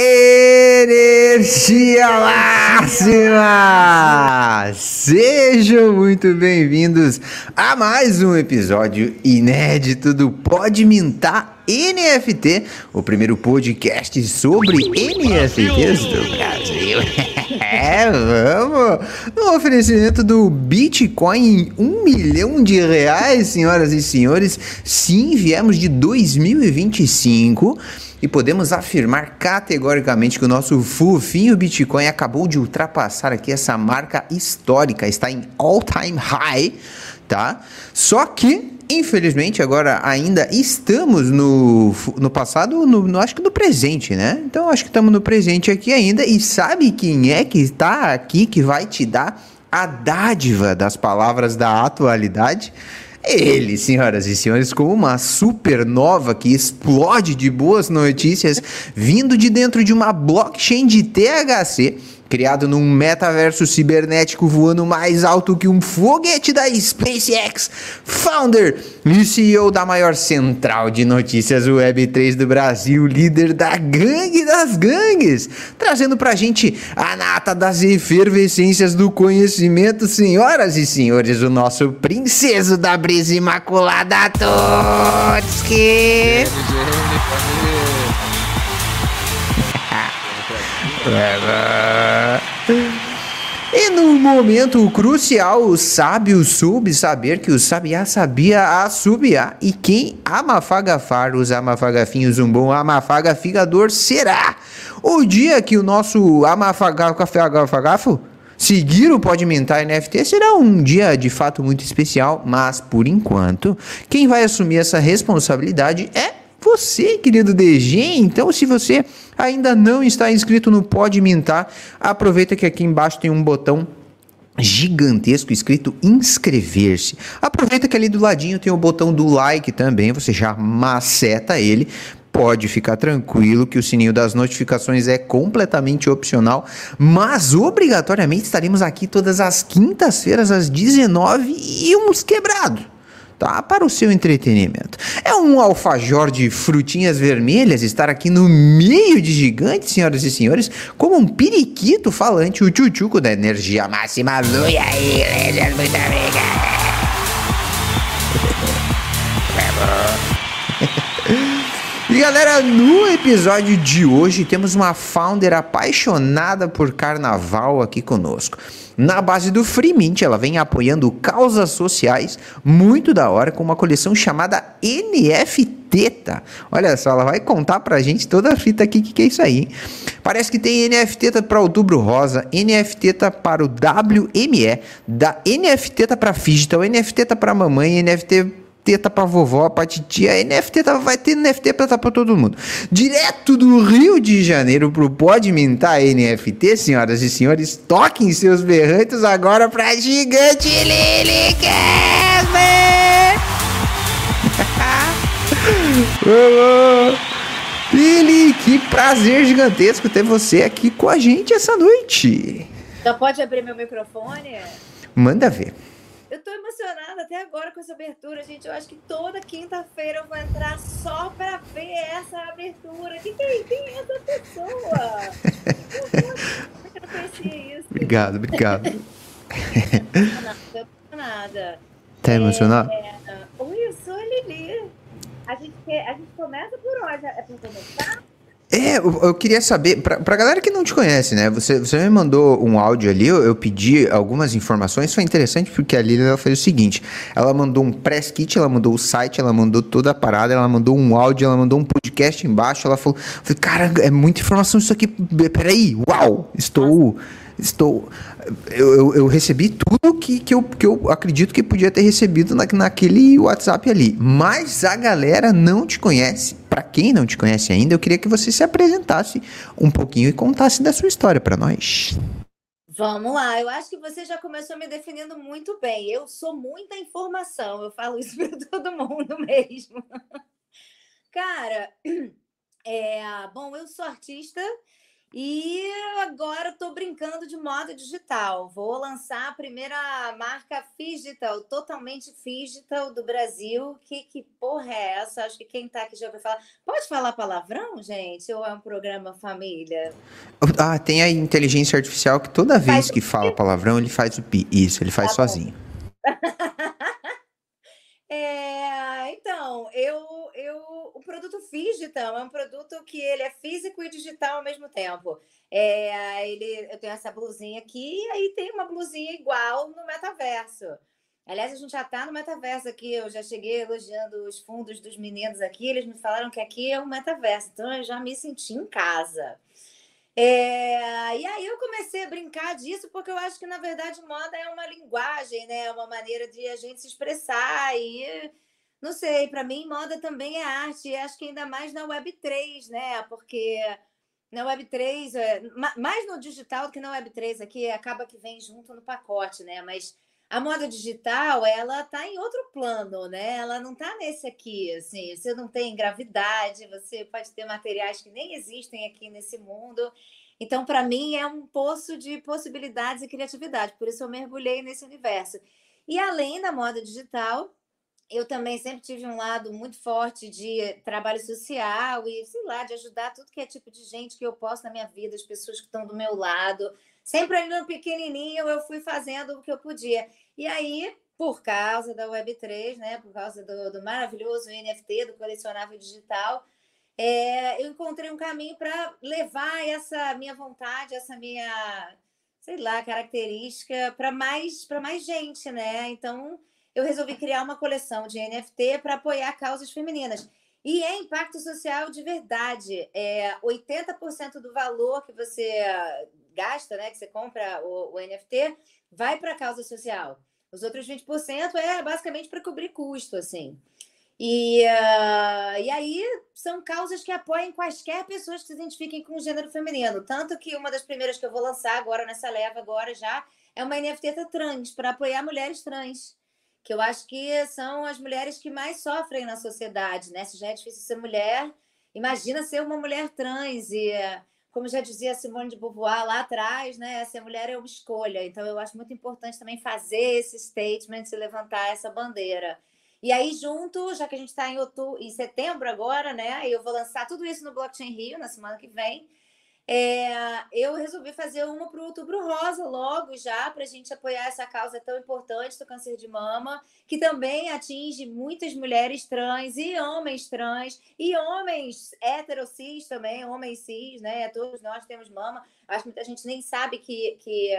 Energia máxima! Sejam muito bem-vindos a mais um episódio inédito do Pode Mintar NFT, o primeiro podcast sobre NFTs do Brasil. É, vamos! No oferecimento do Bitcoin em um milhão de reais, senhoras e senhores. Sim, viemos de 2025 e podemos afirmar categoricamente que o nosso fofinho Bitcoin acabou de ultrapassar aqui essa marca histórica, está em all-time high, tá? Só que Infelizmente, agora ainda estamos no, no passado, no, no, acho que no presente, né? Então, acho que estamos no presente aqui ainda. E sabe quem é que está aqui que vai te dar a dádiva das palavras da atualidade? Ele, senhoras e senhores, como uma supernova que explode de boas notícias, vindo de dentro de uma blockchain de THC criado num metaverso cibernético voando mais alto que um foguete da SpaceX, founder e CEO da maior central de notícias Web3 do Brasil, líder da gangue das gangues, trazendo pra gente a nata das efervescências do conhecimento, senhoras e senhores, o nosso princeso da brisa imaculada Totski. E no momento crucial, o sábio soube saber que o sabiá sabia assobiar. E quem amafagafar os amafagafinhos um bom amafagafigador será. O dia que o nosso amafagafagafo seguir o Pode Mentar NFT será um dia de fato muito especial, mas por enquanto, quem vai assumir essa responsabilidade é você, querido DG. Então, se você ainda não está inscrito no Pode Mintar, aproveita que aqui embaixo tem um botão gigantesco escrito inscrever-se. Aproveita que ali do ladinho tem o botão do like também, você já maceta ele. Pode ficar tranquilo que o sininho das notificações é completamente opcional, mas obrigatoriamente estaremos aqui todas as quintas-feiras às 19 e uns quebrados tá? Para o seu entretenimento. É um alfajor de frutinhas vermelhas estar aqui no meio de gigantes, senhoras e senhores, como um periquito falante, o tchutchuco da energia máxima. E aí, Legend, muito obrigado. E galera, no episódio de hoje temos uma founder apaixonada por carnaval aqui conosco. Na base do Free Mint, ela vem apoiando causas sociais muito da hora com uma coleção chamada NFT. Tá? Olha só, ela vai contar pra gente toda a fita aqui, que, que é isso aí? Parece que tem NFT para Outubro Rosa, NFT para o WME, da NFT para Digital, NFT para mamãe, NFT teta pra vovó, pra titia. NFT tá, vai ter NFT pra, tá pra todo mundo. Direto do Rio de Janeiro pro Pode Mintar NFT, senhoras e senhores. Toquem seus berrantes agora pra Gigante Lily Kevin! Lili, que prazer gigantesco ter você aqui com a gente essa noite. Já pode abrir meu microfone? Manda ver. Eu tô emocionada até agora com essa abertura, gente. Eu acho que toda quinta-feira eu vou entrar só para ver essa abertura. Quem, quem, quem é essa pessoa? Eu não conhecia isso. Obrigado, obrigado. Tô emocionada. Tá emocionado? É, oi, eu sou a Lili. A gente, quer, a gente começa por onde? É pra começar? É, eu, eu, queria saber, pra, pra galera que não te conhece, né? Você, você me mandou um áudio ali, eu, eu pedi algumas informações, foi interessante porque a Lili ela fez o seguinte: ela mandou um press kit, ela mandou o site, ela mandou toda a parada, ela mandou um áudio, ela mandou um podcast embaixo, ela falou, falei, cara, é muita informação isso aqui, peraí, uau, estou. Estou. Eu, eu, eu, recebi tudo que, que, eu, que eu acredito que podia ter recebido na, naquele WhatsApp ali. Mas a galera não te conhece. Para quem não te conhece ainda, eu queria que você se apresentasse um pouquinho e contasse da sua história para nós. Vamos lá, eu acho que você já começou me definindo muito bem. Eu sou muita informação, eu falo isso para todo mundo mesmo. Cara, é, bom, eu sou artista E agora estou brincando de moda digital. Vou lançar a primeira marca digital, totalmente digital do Brasil. Que, que porra é essa? Acho que quem está aqui já ouviu falar. Pode falar palavrão, gente? Ou é um programa família? Ah, tem a inteligência artificial que toda vez faz que fala palavrão, ele faz o pi. Isso, ele faz tá sozinho. é, então, eu o produto Digital é um produto que ele é físico e digital ao mesmo tempo. É, ele, eu tenho essa blusinha aqui e aí tem uma blusinha igual no metaverso. Aliás, a gente já está no metaverso aqui. Eu já cheguei elogiando os fundos dos meninos aqui. Eles me falaram que aqui é um metaverso. Então, eu já me senti em casa. É, e aí eu comecei a brincar disso porque eu acho que, na verdade, moda é uma linguagem, né? É uma maneira de a gente se expressar e não sei, para mim moda também é arte, e acho que ainda mais na Web3, né? Porque na Web3, é, mais no digital do que na Web3 aqui, acaba que vem junto no pacote, né? Mas a moda digital, ela está em outro plano, né? Ela não está nesse aqui, assim, você não tem gravidade, você pode ter materiais que nem existem aqui nesse mundo. Então, para mim, é um poço de possibilidades e criatividade, por isso eu mergulhei nesse universo. E além da moda digital, eu também sempre tive um lado muito forte de trabalho social e, sei lá, de ajudar tudo que é tipo de gente que eu posso na minha vida, as pessoas que estão do meu lado. Sempre ainda pequenininho, eu fui fazendo o que eu podia. E aí, por causa da Web3, né, por causa do, do maravilhoso NFT, do colecionável digital, é, eu encontrei um caminho para levar essa minha vontade, essa minha, sei lá, característica para mais, mais gente, né? Então eu resolvi criar uma coleção de NFT para apoiar causas femininas. E é impacto social de verdade. É 80% do valor que você gasta, né, que você compra o, o NFT, vai para a causa social. Os outros 20% é basicamente para cobrir custo, assim. E, uh, e aí são causas que apoiam quaisquer pessoas que se identifiquem com o gênero feminino. Tanto que uma das primeiras que eu vou lançar agora nessa leva agora já é uma NFT trans, para apoiar mulheres trans que eu acho que são as mulheres que mais sofrem na sociedade, né? Se já é difícil ser mulher, imagina ser uma mulher trans e como já dizia Simone de Beauvoir lá atrás, né? Ser mulher é uma escolha. Então eu acho muito importante também fazer esse statement e levantar essa bandeira. E aí, junto, já que a gente está em, outubro, em setembro agora, né? Eu vou lançar tudo isso no Blockchain Rio na semana que vem. É, eu resolvi fazer uma para o Outubro Rosa logo já, para a gente apoiar essa causa tão importante do câncer de mama, que também atinge muitas mulheres trans e homens trans, e homens heterocis também, homens cis, né? Todos nós temos mama. Acho que muita gente nem sabe que, que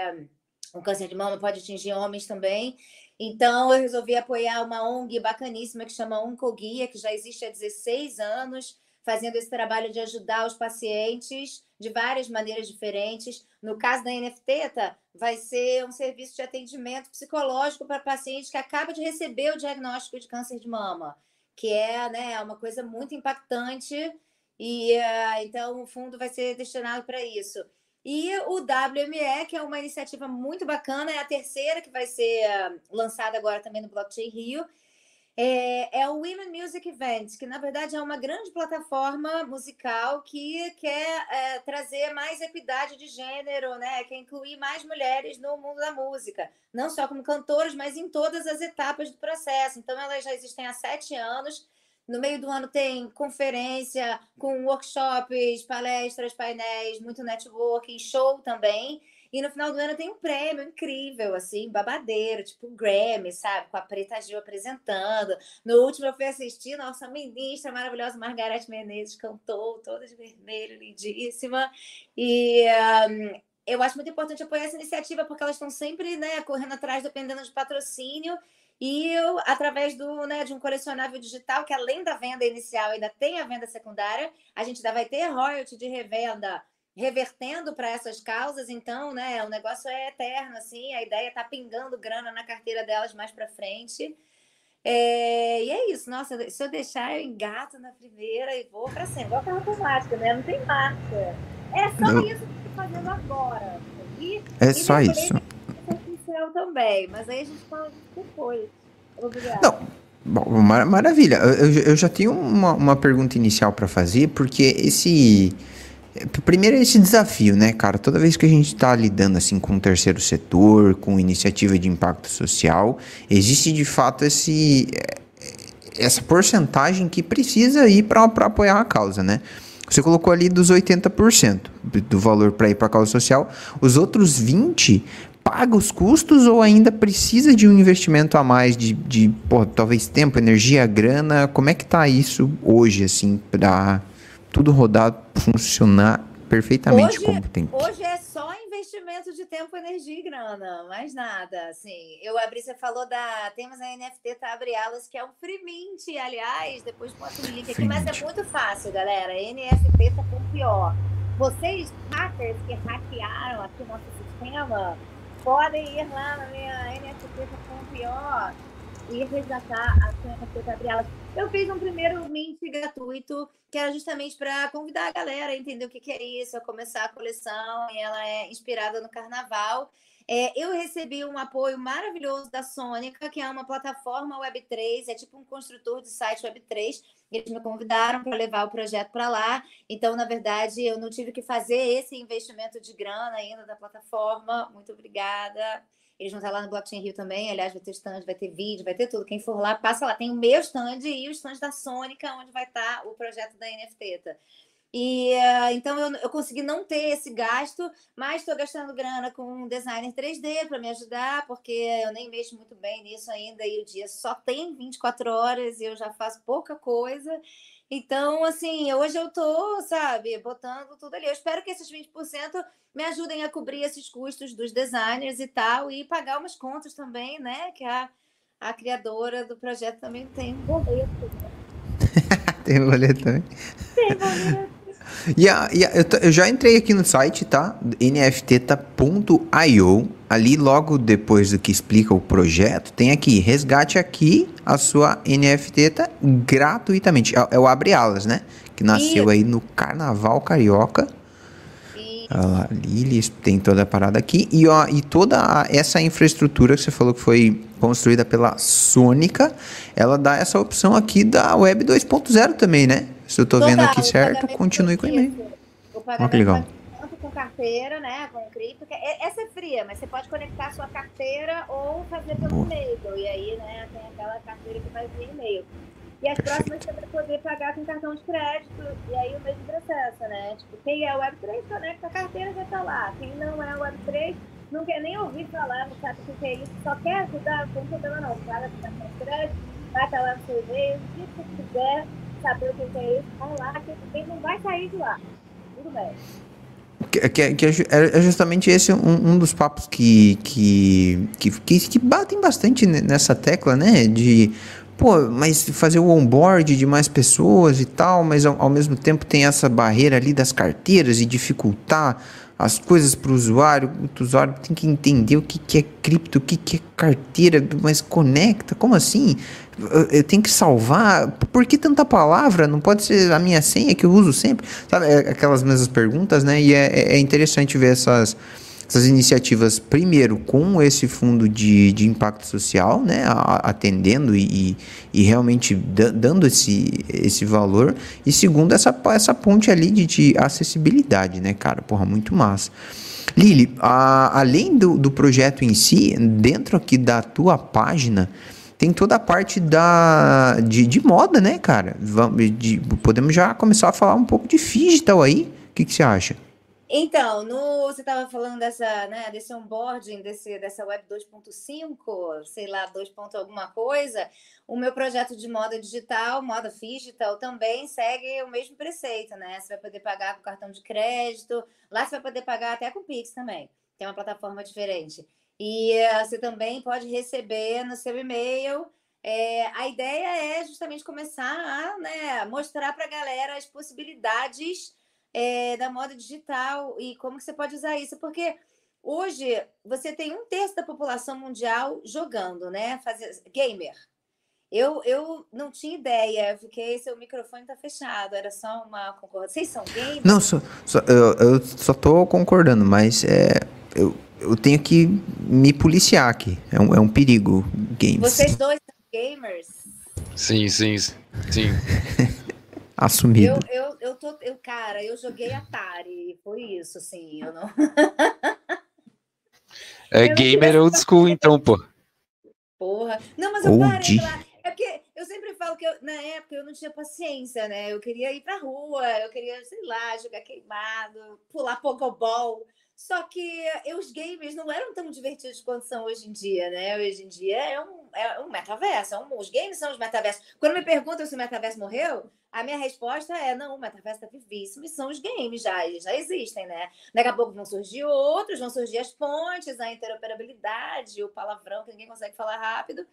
um, o câncer de mama pode atingir homens também. Então, eu resolvi apoiar uma ONG bacaníssima que chama Oncoguia, que já existe há 16 anos fazendo esse trabalho de ajudar os pacientes de várias maneiras diferentes. No caso da NFT, tá, vai ser um serviço de atendimento psicológico para pacientes que acabam de receber o diagnóstico de câncer de mama, que é né, uma coisa muito impactante. E uh, então o fundo vai ser destinado para isso. E o WME, que é uma iniciativa muito bacana, é a terceira que vai ser uh, lançada agora também no Blockchain Rio, é, é, o Women Music Event, que na verdade é uma grande plataforma musical que quer é, trazer mais equidade de gênero, né? quer incluir mais mulheres no mundo da música, não só como cantoras, mas em todas as etapas do processo. Então, elas já existem há sete anos. No meio do ano tem conferência com workshops, palestras, painéis, muito networking, show também. E no final do ano tem um prêmio incrível, assim, babadeiro, tipo Grammy, sabe? Com a Preta Gil apresentando. No último eu fui assistir, nossa ministra maravilhosa Margareth Menezes cantou, toda de vermelho, lindíssima. E um, eu acho muito importante apoiar essa iniciativa, porque elas estão sempre né, correndo atrás, dependendo de patrocínio. E eu, através do, né, de um colecionável digital, que além da venda inicial ainda tem a venda secundária, a gente ainda vai ter royalty de revenda revertendo para essas causas, então, né, o negócio é eterno, assim, a ideia é tá pingando grana na carteira delas mais para frente. É, e é isso, nossa, se eu deixar, eu engato na primeira e vou para sempre, igual carro automático, né? Não tem marcha. É só Não. isso que eu estou fazendo agora. E, é e só isso. também, mas aí a gente fala depois. Obrigada. Não. Bom, mar maravilha. Eu, eu, já tenho uma, uma pergunta inicial para fazer, porque esse Primeiro esse desafio, né, cara? Toda vez que a gente está lidando assim com o terceiro setor, com iniciativa de impacto social, existe de fato esse essa porcentagem que precisa ir para apoiar a causa, né? Você colocou ali dos 80% do valor para ir para a causa social, os outros 20 paga os custos ou ainda precisa de um investimento a mais de, de pô, talvez tempo, energia, grana? Como é que tá isso hoje, assim, para tudo rodar, funcionar perfeitamente hoje, como tem? Hoje é só investimento de tempo, energia e grana, mais nada. Assim, eu abri, você falou da. Temos a NFT tá, Abre Alas, que é um free mint, aliás, depois bota o link aqui, mas é muito fácil, galera. NFT tá com pior. Vocês, hackers que hackearam aqui nosso sistema, podem ir lá na minha NFT tá com pior e resgatar a Abre Alas. Eu fiz um primeiro mint gratuito, que era justamente para convidar a galera a entender o que, que é isso, a começar a coleção, e ela é inspirada no carnaval. É, eu recebi um apoio maravilhoso da Sônica, que é uma plataforma Web3, é tipo um construtor de site Web3. Eles me convidaram para levar o projeto para lá. Então, na verdade, eu não tive que fazer esse investimento de grana ainda da plataforma. Muito obrigada. Eles vão estar lá no Blockchain Rio também. Aliás, vai ter stand, vai ter vídeo, vai ter tudo. Quem for lá, passa lá. Tem o meu stand e o stand da Sônica, onde vai estar o projeto da NFT. E uh, então eu, eu consegui não ter esse gasto, mas estou gastando grana com um designer 3D para me ajudar, porque eu nem mexo muito bem nisso ainda e o dia só tem 24 horas e eu já faço pouca coisa. Então, assim, hoje eu tô, sabe, botando tudo ali. Eu espero que esses 20% me ajudem a cobrir esses custos dos designers e tal, e pagar umas contas também, né? Que a, a criadora do projeto também tem boleto. tem boleto também. Tem boleto. Yeah, yeah, eu, eu, já entrei aqui no site, tá? nft.io. Ali, logo depois do que explica o projeto, tem aqui: resgate aqui a sua NFT tá, gratuitamente. É, é, o Abre Alas, né? Que nasceu Isso. aí no Carnaval Carioca. A Lili tem toda a parada aqui. E, ó, e toda essa infraestrutura que você falou que foi construída pela Sônica, ela dá essa opção aqui da Web 2.0 também, né? Se eu tô Total, vendo aqui certo, continue com o e-mail. O pagamento legal. tanto com carteira, né, com cripto. É, essa é fria, mas você pode conectar sua carteira ou fazer pelo e-mail. E aí, né, tem aquela carteira que vai via e-mail. E as Perfeito. próximas você vai poder pagar com cartão de crédito. E aí o mesmo processo, né? Tipo, quem é Web3 conecta a carteira já tá lá. Quem não é Web3 não quer nem ouvir falar, não sabe o que é isso, só quer ajudar, não tem problema não. Paga com cartão de crédito, estar lá no seu e-mail, o que você quiser saber o que é isso, vai lá, que não vai sair de lá. Tudo bem. Que, que, que, é, é justamente esse um, um dos papos que, que, que, que, que batem bastante nessa tecla, né? De pô, mas fazer o onboard de mais pessoas e tal, mas ao, ao, mesmo tempo tem essa barreira ali das carteiras e dificultar as coisas para o usuário. O usuário tem que entender o que, que é cripto, o que, que é carteira, mas conecta, como assim? eu tenho que salvar. Por que tanta palavra? Não pode ser a minha senha que eu uso sempre? Sabe, é aquelas mesmas perguntas, né? E é, é interessante ver essas, essas iniciativas, primeiro, com esse fundo de, de impacto social, né? Atendendo e, e realmente dando esse, esse valor. E segundo, essa, essa ponte ali de, de acessibilidade, né, cara? Porra, muito massa. Lili, a, além do, do projeto em si, dentro aqui da tua página, tem toda a parte da, de, de moda, né, cara? Vamos, de, podemos já começar a falar um pouco de digital aí. O que, que você acha? Então, no, você estava falando dessa, né, desse onboarding, desse, dessa web 2.5, sei lá, 2. alguma coisa. O meu projeto de moda digital, moda digital, também segue o mesmo preceito, né? Você vai poder pagar com cartão de crédito, lá você vai poder pagar até com Pix também. Tem uma plataforma diferente. E uh, você também pode receber no seu e-mail. É, a ideia é justamente começar a né, mostrar para a galera as possibilidades é, da moda digital e como que você pode usar isso, porque hoje você tem um terço da população mundial jogando, né? Fazer, gamer. Eu, eu não tinha ideia, porque seu microfone está fechado, era só uma concordância. Vocês são gamers? Não, só, só, eu, eu só estou concordando, mas é, eu, eu tenho que me policiar aqui. É um, é um perigo games. Vocês dois são gamers? Sim, sim, sim. Assumido. Eu, eu, eu tô, eu, cara, eu joguei Atari, foi isso, assim, eu não. É eu gamer old school, então, pô. Porra. Não, mas eu parei lá. É porque eu sempre falo que eu, na época eu não tinha paciência, né? Eu queria ir pra rua, eu queria, sei lá, jogar queimado, pular pokeball. Só que os games não eram tão divertidos quanto são hoje em dia, né? Hoje em dia é um, é um metaverso. É um, os games são os metaversos. Quando me perguntam se o metaverso morreu, a minha resposta é: não, o metaverso está vivíssimo e são os games já, já existem, né? Daqui a pouco vão surgir outros, vão surgir as pontes, a interoperabilidade, o palavrão que ninguém consegue falar rápido.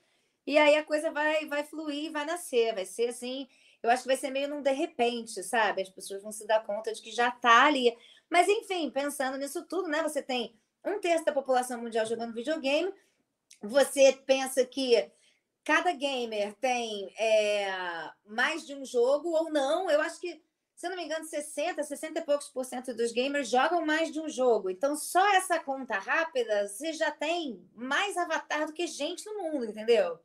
E aí a coisa vai, vai fluir, vai nascer, vai ser assim. Eu acho que vai ser meio num de repente, sabe? As pessoas vão se dar conta de que já está ali mas, enfim, pensando nisso tudo, né? Você tem um terço da população mundial jogando videogame, você pensa que cada gamer tem é, mais de um jogo ou não. Eu acho que, se eu não me engano, 60, 60 e poucos por cento dos gamers jogam mais de um jogo. Então, só essa conta rápida, você já tem mais avatar do que gente no mundo, entendeu?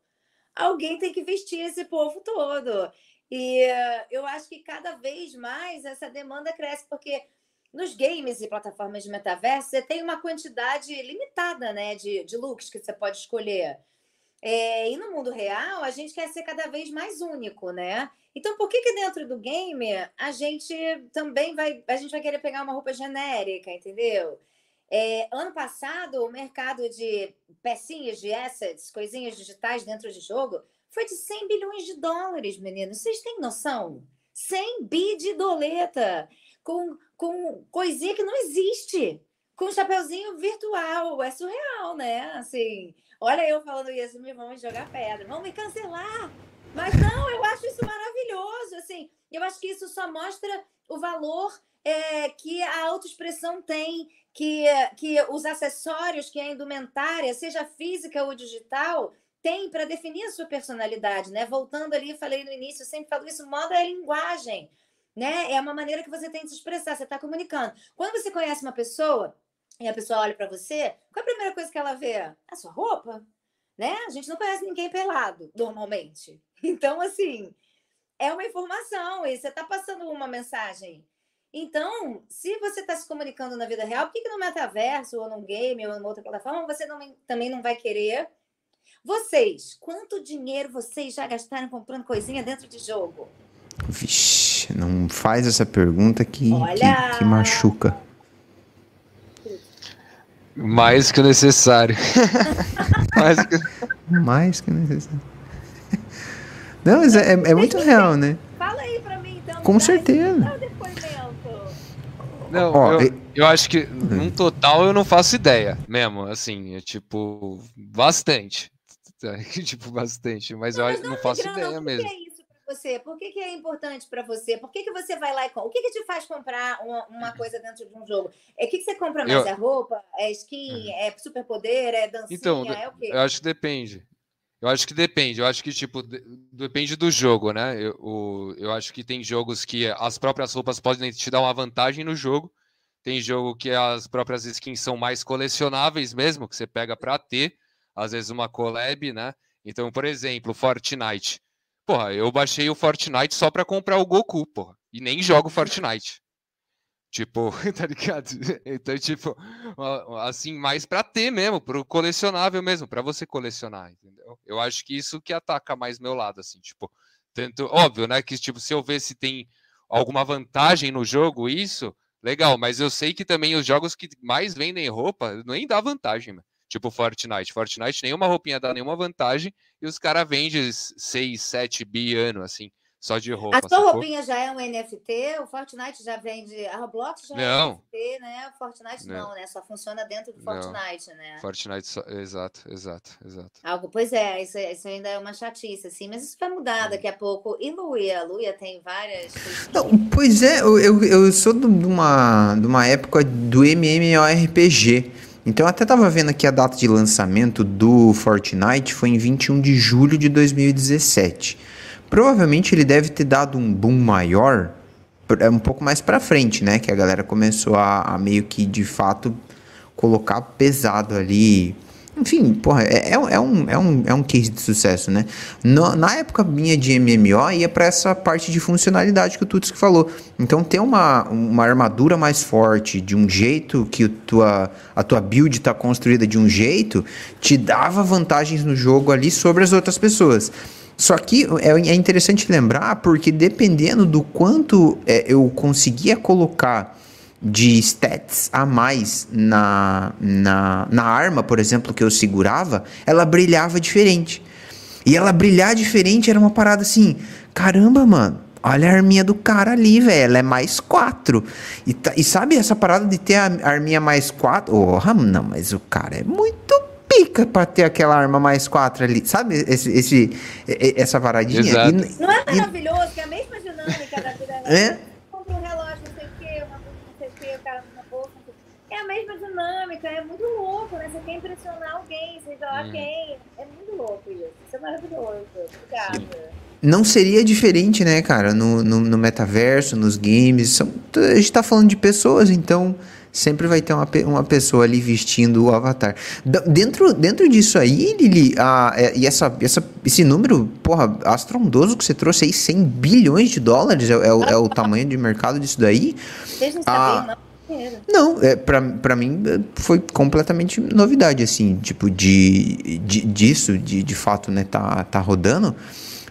Alguém tem que vestir esse povo todo. E eu acho que cada vez mais essa demanda cresce, porque nos games e plataformas de metaverso, você tem uma quantidade limitada né, de, de looks que você pode escolher. É, e no mundo real, a gente quer ser cada vez mais único, né? Então, por que, que dentro do game a gente também vai, a gente vai querer pegar uma roupa genérica, entendeu? É, ano passado, o mercado de pecinhas de assets, coisinhas digitais dentro de jogo, foi de 100 bilhões de dólares, meninos. Vocês têm noção? 100 bi de doleta com, com coisinha que não existe, com um chapeuzinho virtual. É surreal, né? Assim, olha eu falando isso, me vamos jogar pedra, vão me cancelar. Mas não, eu acho isso maravilhoso. Assim, eu acho que isso só mostra o valor é, que a autoexpressão tem, que, que os acessórios, que a indumentária, seja física ou digital, tem para definir a sua personalidade, né? Voltando ali, falei no início, eu sempre falo isso, moda é linguagem né? É uma maneira que você tem de se expressar, você está comunicando. Quando você conhece uma pessoa e a pessoa olha para você, qual é a primeira coisa que ela vê? A sua roupa, né? A gente não conhece ninguém pelado, normalmente. Então, assim, é uma informação e você está passando uma mensagem. Então, se você está se comunicando na vida real, por que, que no metaverso, ou num game, ou em outra plataforma, você não, também não vai querer? Vocês, quanto dinheiro vocês já gastaram comprando coisinha dentro de jogo? Vixe, não faz essa pergunta que, que, que, machuca. Mais que necessário. Mais, que... Mais que necessário. Não, mas é, é, é muito real, né? Fala aí pra mim, então. Com certeza. Não, Ó, eu, eu, acho que num total eu não faço ideia mesmo, assim, é tipo, bastante. tipo, bastante, mas não, eu mas não, não faço ideia não, mesmo. É você? Por que, que é importante para você? Por que, que você vai lá e compra? O que, que te faz comprar uma, uma coisa dentro de um jogo? É o que, que você compra mais? Eu... É roupa? É skin? Uhum. É superpoder? É dancinha? Então, é o quê? Eu acho que depende. Eu acho que depende. Eu acho que, tipo, depende do jogo, né? Eu, o, eu acho que tem jogos que as próprias roupas podem te dar uma vantagem no jogo. Tem jogo que as próprias skins são mais colecionáveis mesmo, que você pega para ter. Às vezes uma collab, né? Então, por exemplo, Fortnite. Porra, eu baixei o Fortnite só pra comprar o Goku, porra. E nem jogo Fortnite. Tipo, tá ligado? Então, tipo, assim, mais pra ter mesmo, pro colecionável mesmo, pra você colecionar, entendeu? Eu acho que isso que ataca mais meu lado, assim, tipo, tanto, óbvio, né, que, tipo, se eu ver se tem alguma vantagem no jogo, isso, legal, mas eu sei que também os jogos que mais vendem roupa, nem dá vantagem, mano. Tipo Fortnite. Fortnite, nenhuma roupinha dá nenhuma vantagem e os caras vendem 6, 7 bi ano, assim, só de roupa. A sua sacou? roupinha já é um NFT, o Fortnite já vende. A Roblox já não. é um NFT, né? O Fortnite não. não, né? Só funciona dentro do Fortnite, não. né? Fortnite, só... exato, exato, exato. Algo, pois é, isso, isso ainda é uma chatice, assim, mas isso vai mudar daqui a pouco. E Luia? Luia tem várias. Não, pois é, eu, eu, eu sou de uma, de uma época do MMORPG. Então eu até estava vendo aqui a data de lançamento do Fortnite foi em 21 de julho de 2017. Provavelmente ele deve ter dado um boom maior é um pouco mais para frente, né? Que a galera começou a, a, meio que de fato colocar pesado ali enfim, porra, é, é, é, um, é, um, é um case de sucesso, né? No, na época minha de MMO, ia para essa parte de funcionalidade que o Tuts falou. Então, ter uma, uma armadura mais forte, de um jeito que tua, a tua build está construída de um jeito, te dava vantagens no jogo ali sobre as outras pessoas. Só que é, é interessante lembrar, porque dependendo do quanto é, eu conseguia colocar de stats a mais na, na, na arma, por exemplo, que eu segurava, ela brilhava diferente. E ela brilhar diferente era uma parada assim: caramba, mano. Olha a arminha do cara ali, velho. Ela é mais 4. E, tá, e sabe essa parada de ter a arminha mais 4? Oh, não, mas o cara é muito pica pra ter aquela arma mais 4 ali. Sabe esse, esse, essa paradinha? E, não é maravilhoso e, que é a mesma dinâmica da vida. É? a mesma dinâmica, é muito louco, né? Você quer impressionar alguém, seja lá hum. quem. É muito louco isso. Isso é maravilhoso. Obrigada. Não seria diferente, né, cara? No, no, no metaverso, nos games. São, a gente tá falando de pessoas, então sempre vai ter uma, uma pessoa ali vestindo o avatar. dentro, dentro disso aí, Lili, a, é, e essa, essa, esse número, porra, astrondoso que você trouxe aí, 100 bilhões de dólares é, é, é o tamanho de mercado disso daí. Vocês não sabem, não não, é, pra, pra mim é, foi completamente novidade, assim, tipo, de, de disso, de, de fato, né, tá, tá rodando.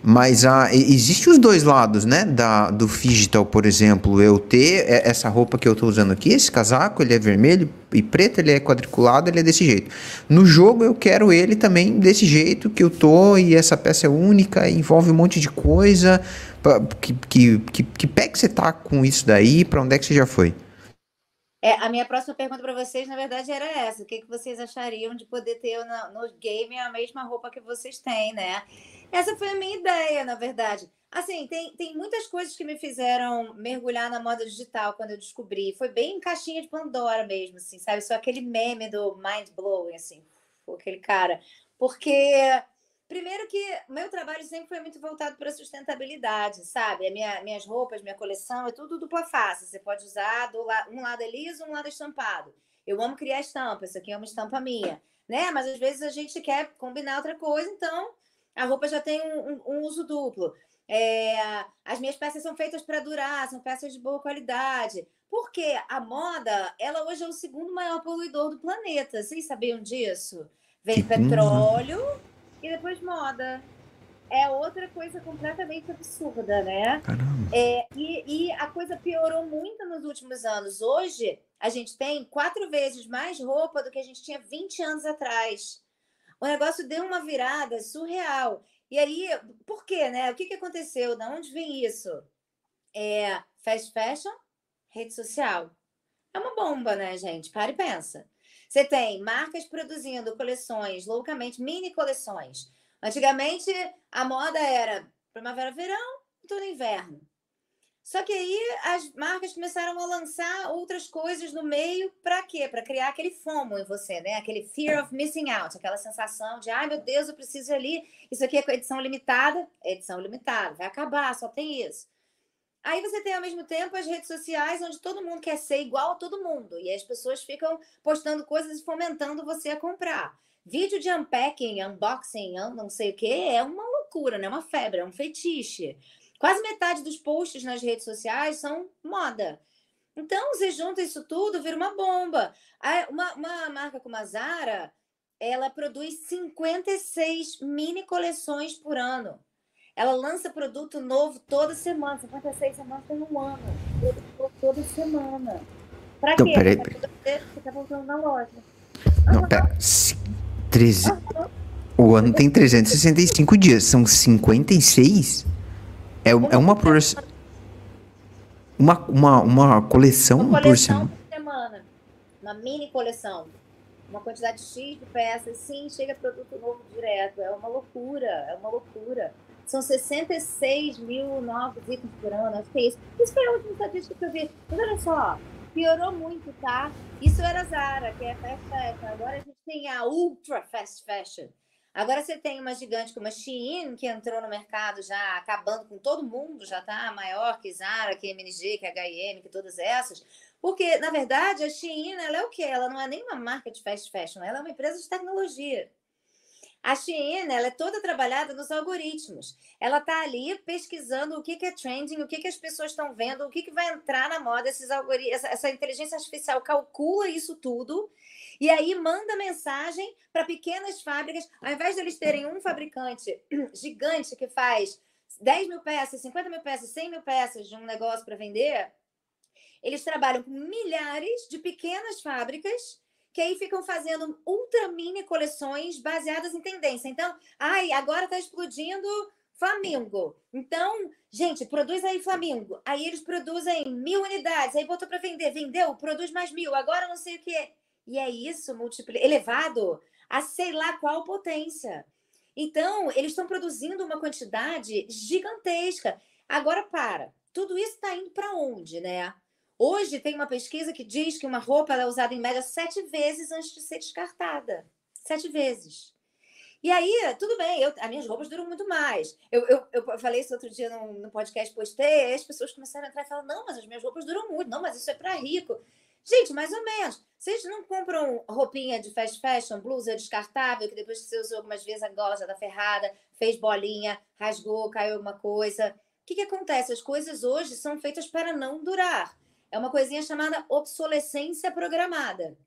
Mas ah, existe os dois lados, né? Da, do digital, por exemplo, eu ter essa roupa que eu estou usando aqui, esse casaco, ele é vermelho e preto, ele é quadriculado, ele é desse jeito. No jogo eu quero ele também desse jeito que eu tô e essa peça é única, envolve um monte de coisa. Que, que, que, que pé que você tá com isso daí? Para onde é que você já foi? É, a minha próxima pergunta para vocês, na verdade, era essa. O que, que vocês achariam de poder ter no, no game a mesma roupa que vocês têm, né? Essa foi a minha ideia, na verdade. Assim, tem, tem muitas coisas que me fizeram mergulhar na moda digital quando eu descobri. Foi bem caixinha de Pandora mesmo, assim, sabe? Só aquele meme do mind blowing, assim, aquele cara. Porque Primeiro que meu trabalho sempre foi muito voltado para sustentabilidade, sabe? A minha, minhas roupas, minha coleção, é tudo dupla face. Você pode usar do la... um lado é liso, um lado é estampado. Eu amo criar estampa, isso aqui é uma estampa minha, né? Mas às vezes a gente quer combinar outra coisa, então a roupa já tem um, um, um uso duplo. É... as minhas peças são feitas para durar, são peças de boa qualidade. Porque a moda, ela hoje é o segundo maior poluidor do planeta. Vocês sabiam disso? Vem petróleo e depois moda. É outra coisa completamente absurda, né? Caramba. É, e, e a coisa piorou muito nos últimos anos. Hoje, a gente tem quatro vezes mais roupa do que a gente tinha 20 anos atrás. O negócio deu uma virada surreal. E aí, por quê, né? O que, que aconteceu? Da onde vem isso? É fast fashion, rede social. É uma bomba, né, gente? Para e pensa. Você tem marcas produzindo coleções loucamente, mini coleções. Antigamente, a moda era primavera-verão, outono inverno. Só que aí as marcas começaram a lançar outras coisas no meio para quê? Para criar aquele FOMO em você, né? Aquele fear of missing out, aquela sensação de, ai meu Deus, eu preciso ali. Isso aqui é edição limitada, edição limitada, vai acabar, só tem isso. Aí você tem ao mesmo tempo as redes sociais onde todo mundo quer ser igual a todo mundo e as pessoas ficam postando coisas e fomentando você a comprar. Vídeo de unpacking, unboxing, não sei o que, é uma loucura, né? Uma febre, é um fetiche. Quase metade dos posts nas redes sociais são moda. Então, você junta isso tudo, vira uma bomba. Uma, uma marca como a Zara, ela produz 56 mini coleções por ano. Ela lança produto novo toda semana, 56 semanas tem um ano. Produto toda semana. Pra então, quê? Peraí, peraí. Você tá voltando na loja. Não, pera. Treze... O ano tem 365 dias, são 56? É, é uma por. Uma, uma, uma coleção, uma coleção por semana. Por semana. Uma mini coleção. Uma quantidade X de peças. Sim, chega produto novo direto. É uma loucura. É uma loucura. São 66 mil novos itens por ano, acho que é isso. Isso foi a última estatística que eu vi. Mas olha só, piorou muito, tá? Isso era Zara, que é fast fashion. Agora a gente tem a ultra fast fashion. Agora você tem uma gigante como a Shein, que entrou no mercado já acabando com todo mundo, já tá maior que Zara, que MNG, que H&M, que todas essas, Porque, na verdade, a Shein, ela é o quê? Ela não é nem uma marca de fast fashion, ela é uma empresa de tecnologia. A Shein, ela é toda trabalhada nos algoritmos. Ela está ali pesquisando o que, que é trending, o que, que as pessoas estão vendo, o que, que vai entrar na moda, esses algoritmos, essa, inteligência artificial calcula isso tudo e aí manda mensagem para pequenas fábricas, ao invés de eles terem um fabricante gigante que faz 10 mil peças, 50 mil peças, 100 mil peças de um negócio para vender, eles trabalham com milhares de pequenas fábricas que aí ficam fazendo ultra mini coleções baseadas em tendência. Então, ai, agora está explodindo Flamingo. Então, gente, produz aí Flamingo. Aí eles produzem mil unidades, aí botou para vender, vendeu, produz mais mil, agora não sei o que. E é isso, multipli... elevado a sei lá qual potência. Então, eles estão produzindo uma quantidade gigantesca. Agora, para. Tudo isso está indo para onde, né? Hoje tem uma pesquisa que diz que uma roupa é usada em média sete vezes antes de ser descartada. Sete vezes. E aí, tudo bem, eu, as minhas roupas duram muito mais. Eu, eu, eu falei isso outro dia no, no podcast, postei, aí as pessoas começaram a entrar e falaram: não, mas as minhas roupas duram muito, não, mas isso é para rico. Gente, mais ou menos. Vocês não compram roupinha de fast fashion, blusa descartável, que depois que você usou algumas vezes a gola da ferrada, fez bolinha, rasgou, caiu alguma coisa. O que, que acontece? As coisas hoje são feitas para não durar. É uma coisinha chamada obsolescência programada.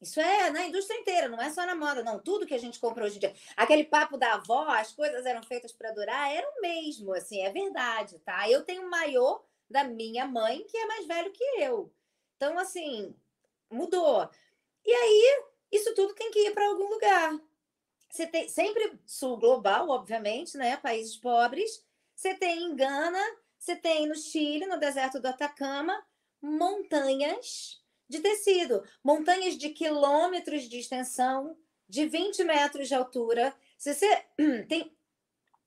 Isso é na indústria inteira, não é só na moda, não. Tudo que a gente compra hoje em dia. Aquele papo da avó, as coisas eram feitas para durar, era o mesmo, assim, é verdade, tá? Eu tenho um maiô da minha mãe, que é mais velho que eu. Então, assim, mudou. E aí, isso tudo tem que ir para algum lugar. Você tem sempre sul global, obviamente, né? Países pobres. Você tem em Gana, você tem no Chile, no deserto do Atacama, montanhas de tecido, montanhas de quilômetros de extensão, de 20 metros de altura. Se você tem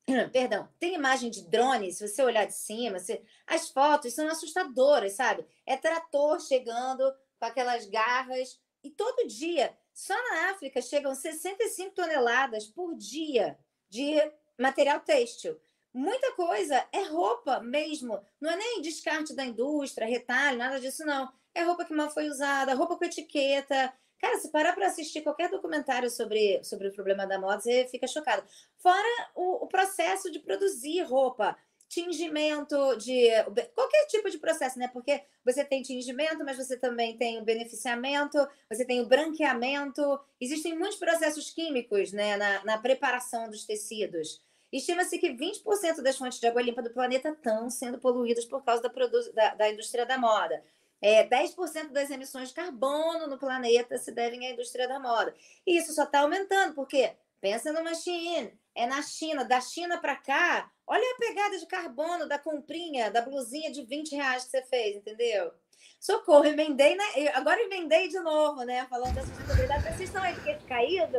Perdão, tem imagem de drone, se você olhar de cima, se... as fotos são assustadoras, sabe? É trator chegando com aquelas garras. E todo dia, só na África, chegam 65 toneladas por dia de material têxtil. Muita coisa é roupa mesmo. Não é nem descarte da indústria, retalho, nada disso, não. É roupa que mal foi usada, roupa com etiqueta, Cara, se parar para assistir qualquer documentário sobre, sobre o problema da moda, você fica chocado. Fora o, o processo de produzir roupa, tingimento de qualquer tipo de processo, né? Porque você tem tingimento, mas você também tem o beneficiamento, você tem o branqueamento. Existem muitos processos químicos né, na, na preparação dos tecidos. Estima-se que 20% das fontes de água limpa do planeta estão sendo poluídas por causa da, da, da indústria da moda. É, 10% das emissões de carbono no planeta se devem à indústria da moda. E isso só está aumentando, porque pensa numa China, é na China, da China para cá, olha a pegada de carbono da comprinha, da blusinha de 20 reais que você fez, entendeu? Socorro, emendei, né? Agora emendei de novo, né? Falando da sustentabilidade. Vocês estão aí de queixo caído?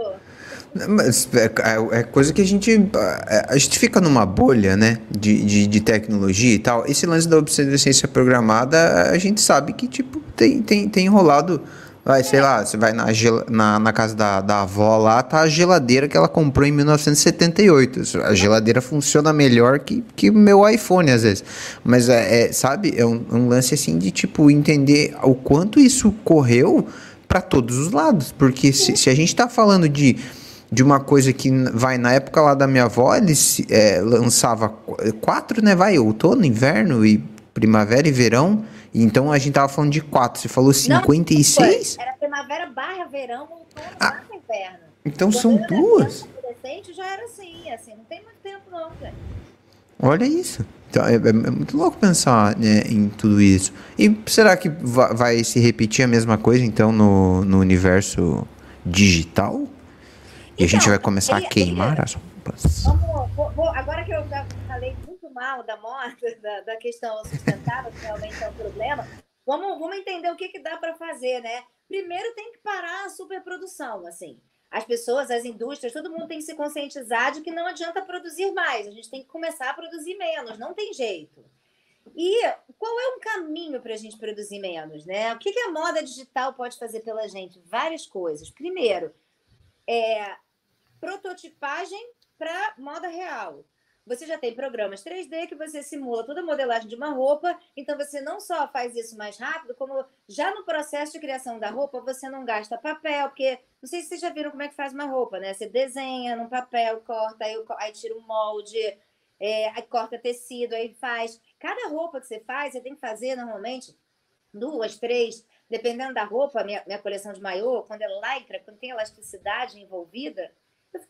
Mas é, é, é, coisa que a gente. É, a gente fica numa bolha, né? De, de, de, tecnologia e tal. Esse lance da obsolescência programada, a gente sabe que, tipo, tem, tem, tem enrolado Vai, sei lá, você vai na, na, na, casa da, da avó lá, tá a geladeira que ela comprou em 1978. A geladeira funciona melhor que, que o meu iPhone, às vezes. Mas, é, é sabe, é um, um, lance assim de, tipo, entender o quanto isso correu para todos os lados. Porque se, se a gente tá falando de de uma coisa que vai na época lá da minha avó, eles é, lançava quatro, né? Vai, outono, inverno e primavera e verão. Então a gente tava falando de quatro. Você falou 56? Não, era primavera barra verão, outono ah, barra inverno. Então Quando são duas? Adolescente já era assim, assim, não tem muito tempo não, velho. Olha isso. Então, é, é, muito louco pensar né, em tudo isso. E será que vai, vai se repetir a mesma coisa então no, no universo digital? E então, a gente então, vai começar ele, a queimar ele, as roupas? Vamos, vou, vou, agora que eu já falei mal da moda, da, da questão sustentável, que realmente é um problema, vamos, vamos entender o que, que dá para fazer, né? Primeiro tem que parar a superprodução, assim. As pessoas, as indústrias, todo mundo tem que se conscientizar de que não adianta produzir mais, a gente tem que começar a produzir menos, não tem jeito. E qual é um caminho para a gente produzir menos, né? O que, que a moda digital pode fazer pela gente? Várias coisas. Primeiro, é prototipagem para moda real. Você já tem programas 3D que você simula toda a modelagem de uma roupa, então você não só faz isso mais rápido, como já no processo de criação da roupa você não gasta papel, porque não sei se vocês já viram como é que faz uma roupa, né? Você desenha num papel, corta, aí, aí tira um molde, é, aí corta tecido, aí faz. Cada roupa que você faz, você tem que fazer normalmente duas, três, dependendo da roupa, minha, minha coleção de maiô, quando é lycra, quando tem elasticidade envolvida,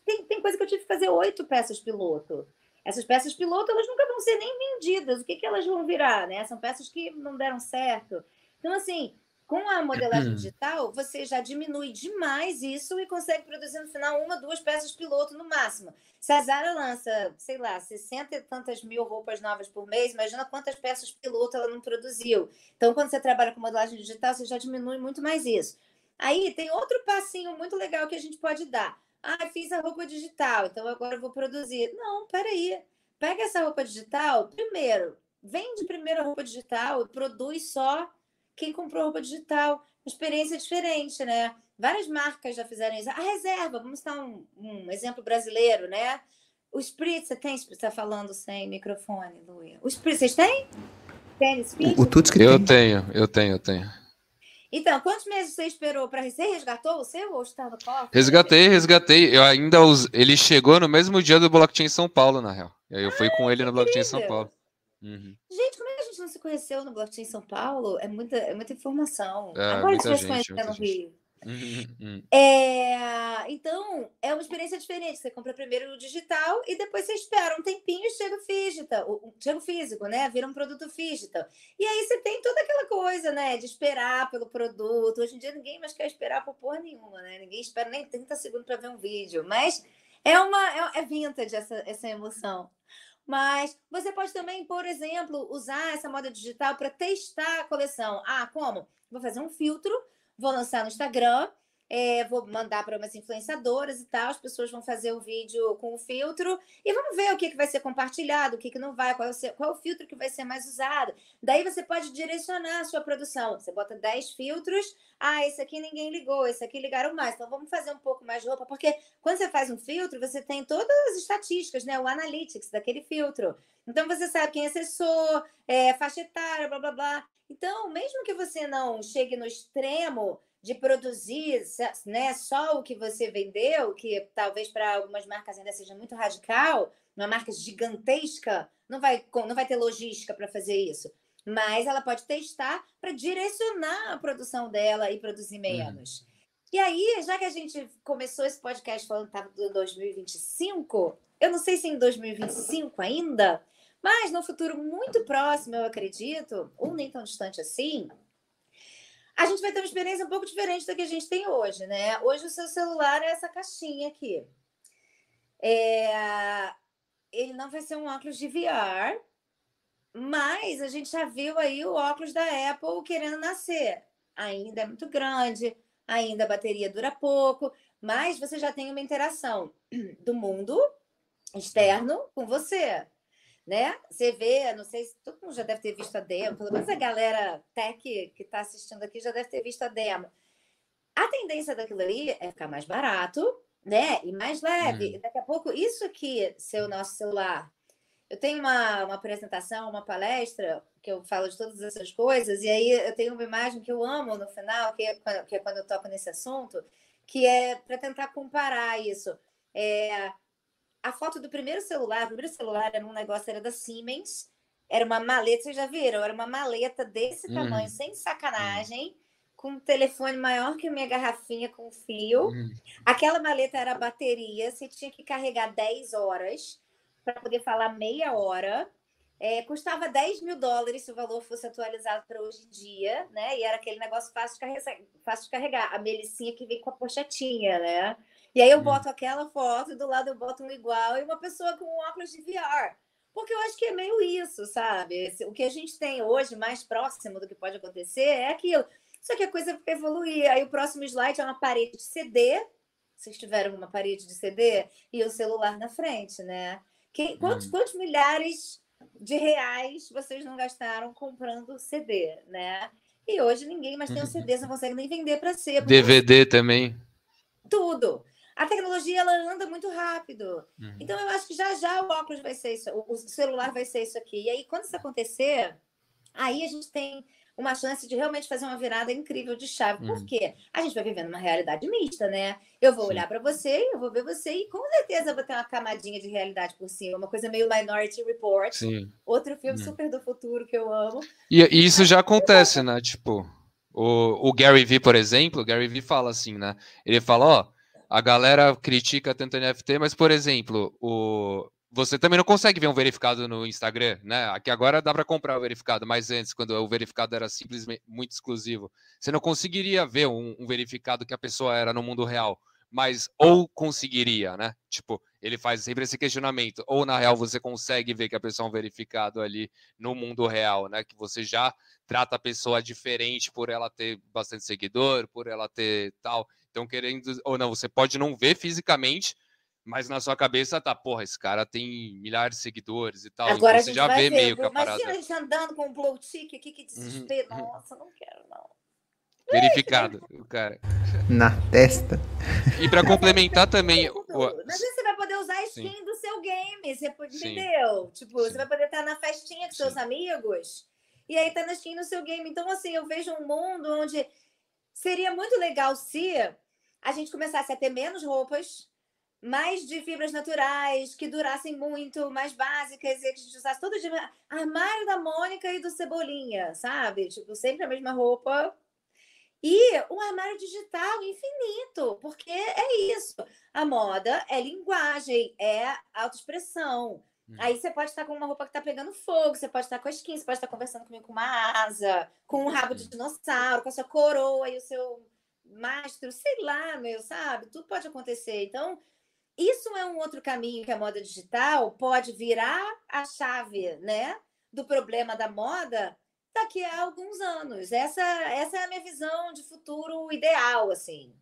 tem, tem coisa que eu tive que fazer oito peças piloto. Essas peças piloto, elas nunca vão ser nem vendidas. O que, que elas vão virar, né? São peças que não deram certo. Então, assim, com a modelagem digital, você já diminui demais isso e consegue produzir no final uma, duas peças piloto no máximo. Se a Zara lança, sei lá, 60 e tantas mil roupas novas por mês, imagina quantas peças piloto ela não produziu. Então, quando você trabalha com modelagem digital, você já diminui muito mais isso. Aí tem outro passinho muito legal que a gente pode dar. Ah, fiz a roupa digital, então agora eu vou produzir. Não, peraí. Pega essa roupa digital, primeiro, vende primeiro a roupa digital, produz só quem comprou roupa digital. Experiência diferente, né? Várias marcas já fizeram isso. A reserva, vamos dar um, um exemplo brasileiro, né? O Spritz, você tem? Você está falando sem microfone, Luia. O Spritz, vocês têm? Tênis O, o Tuts que eu tem. tenho, eu tenho, eu tenho. Então, quantos meses você esperou para você resgatou o seu ou está no cofre? Resgatei, resgatei. Eu ainda us... ele chegou no mesmo dia do blockchain São Paulo, na real. Aí eu fui com ele no blockchain São Paulo. Uhum. Gente, como é que a gente não se conheceu no blockchain São Paulo? É muita, é muita informação. É, Agora muita a gente vai se conhecer no Rio. Uhum. É, então, é uma experiência diferente. Você compra primeiro o digital e depois você espera um tempinho e chega o digital, chega o físico, né? Vira um produto digital. E aí você tem toda aquela coisa, né? De esperar pelo produto. Hoje em dia ninguém mais quer esperar por porra nenhuma, né? Ninguém espera nem 30 segundos para ver um vídeo. Mas é uma é, é vintage essa, essa emoção. Mas você pode também, por exemplo, usar essa moda digital para testar a coleção. Ah, como? Vou fazer um filtro vou lançar no Instagram, é, vou mandar para umas influenciadoras e tal, as pessoas vão fazer o vídeo com o filtro e vamos ver o que, que vai ser compartilhado, o que, que não vai, qual é, o, qual é o filtro que vai ser mais usado. Daí você pode direcionar a sua produção. Você bota 10 filtros, ah, esse aqui ninguém ligou, esse aqui ligaram mais, então vamos fazer um pouco mais de roupa, porque quando você faz um filtro, você tem todas as estatísticas, né? O analytics daquele filtro. Então você sabe quem acessou, é, faixa etária, blá blá blá. Então, mesmo que você não chegue no extremo de produzir né, só o que você vendeu, que talvez para algumas marcas ainda seja muito radical, uma marca gigantesca não vai, não vai ter logística para fazer isso. Mas ela pode testar para direcionar a produção dela e produzir uhum. menos. Uhum. E aí, já que a gente começou esse podcast falando que estava do 2025, eu não sei se em 2025 ainda, mas no futuro muito próximo, eu acredito, ou nem tão distante assim, a gente vai ter uma experiência um pouco diferente da que a gente tem hoje, né? Hoje o seu celular é essa caixinha aqui. É... Ele não vai ser um óculos de VR, mas a gente já viu aí o óculos da Apple querendo nascer. Ainda é muito grande, ainda a bateria dura pouco, mas você já tem uma interação do mundo externo com você né? Você vê, não sei se todo mundo já deve ter visto a demo, pelo menos a galera tech que está assistindo aqui já deve ter visto a demo. A tendência daquilo ali é ficar mais barato, né? E mais leve. Hum. Daqui a pouco, isso aqui, ser o nosso celular. Eu tenho uma, uma apresentação, uma palestra, que eu falo de todas essas coisas, e aí eu tenho uma imagem que eu amo no final, que é, que é quando eu toco nesse assunto, que é para tentar comparar isso. É, a foto do primeiro celular, o primeiro celular era um negócio, era da Siemens, era uma maleta, vocês já viram? Era uma maleta desse uhum. tamanho, sem sacanagem, uhum. com um telefone maior que a minha garrafinha com fio. Uhum. Aquela maleta era bateria, você tinha que carregar 10 horas para poder falar meia hora. É, custava 10 mil dólares se o valor fosse atualizado para hoje em dia, né? E era aquele negócio fácil de carregar, fácil de carregar. A melicinha que vem com a pochetinha, né? E aí eu boto aquela foto e do lado eu boto um igual e uma pessoa com um óculos de VR. Porque eu acho que é meio isso, sabe? O que a gente tem hoje mais próximo do que pode acontecer é aquilo. Só que a coisa vai evoluir. Aí o próximo slide é uma parede de CD. Vocês tiveram uma parede de CD e o celular na frente, né? Quem, quantos, hum. quantos milhares de reais vocês não gastaram comprando CD, né? E hoje ninguém mais tem um CD, você não consegue nem vender para ser. DVD também. Tudo. A tecnologia ela anda muito rápido. Uhum. Então eu acho que já já o óculos vai ser isso, o celular vai ser isso aqui. E aí quando isso acontecer, aí a gente tem uma chance de realmente fazer uma virada incrível de chave. Uhum. Por quê? A gente vai vivendo uma realidade mista, né? Eu vou Sim. olhar para você, eu vou ver você e com certeza vou ter uma camadinha de realidade por cima, uma coisa meio Minority Report. Sim. Outro filme uhum. super do futuro que eu amo. E, e isso já acontece, né? Tipo, o, o Gary Vee, por exemplo, o Gary Vee fala assim, né? Ele fala, ó, a galera critica tanto NFT, mas, por exemplo, o, você também não consegue ver um verificado no Instagram, né? Aqui agora dá para comprar o verificado, mas antes, quando o verificado era simplesmente muito exclusivo, você não conseguiria ver um, um verificado que a pessoa era no mundo real, mas ou conseguiria, né? Tipo, ele faz sempre esse questionamento, ou na real você consegue ver que a pessoa é um verificado ali no mundo real, né? Que você já trata a pessoa diferente por ela ter bastante seguidor, por ela ter tal. Então, querendo ou não, você pode não ver fisicamente, mas na sua cabeça tá, porra, esse cara tem milhares de seguidores e tal. Agora então, você já vê ver, meio que a parada. Imagina a gente andando com um blow tick aqui, que desespero. Uhum. Nossa, não quero, não. Verificado, o cara. Na testa. E para complementar também. Mas você vai poder usar a skin Sim. do seu game, você pode, entendeu? Tipo, Sim. você vai poder estar na festinha com seus amigos e aí tá na skin do seu game. Então, assim, eu vejo um mundo onde seria muito legal se a gente começasse a ter menos roupas mais de fibras naturais, que durassem muito, mais básicas, e a gente usasse todo dia. Armário da Mônica e do Cebolinha, sabe? Tipo, sempre a mesma roupa. E um armário digital infinito, porque é isso. A moda é linguagem, é autoexpressão. Hum. Aí você pode estar com uma roupa que está pegando fogo, você pode estar com a skin, você pode estar conversando comigo com uma asa, com um rabo de dinossauro, com a sua coroa e o seu mastro, sei lá, meu, sabe? Tudo pode acontecer. Então, isso é um outro caminho que a moda digital pode virar a chave, né, do problema da moda daqui a alguns anos. Essa, essa é a minha visão de futuro ideal, assim.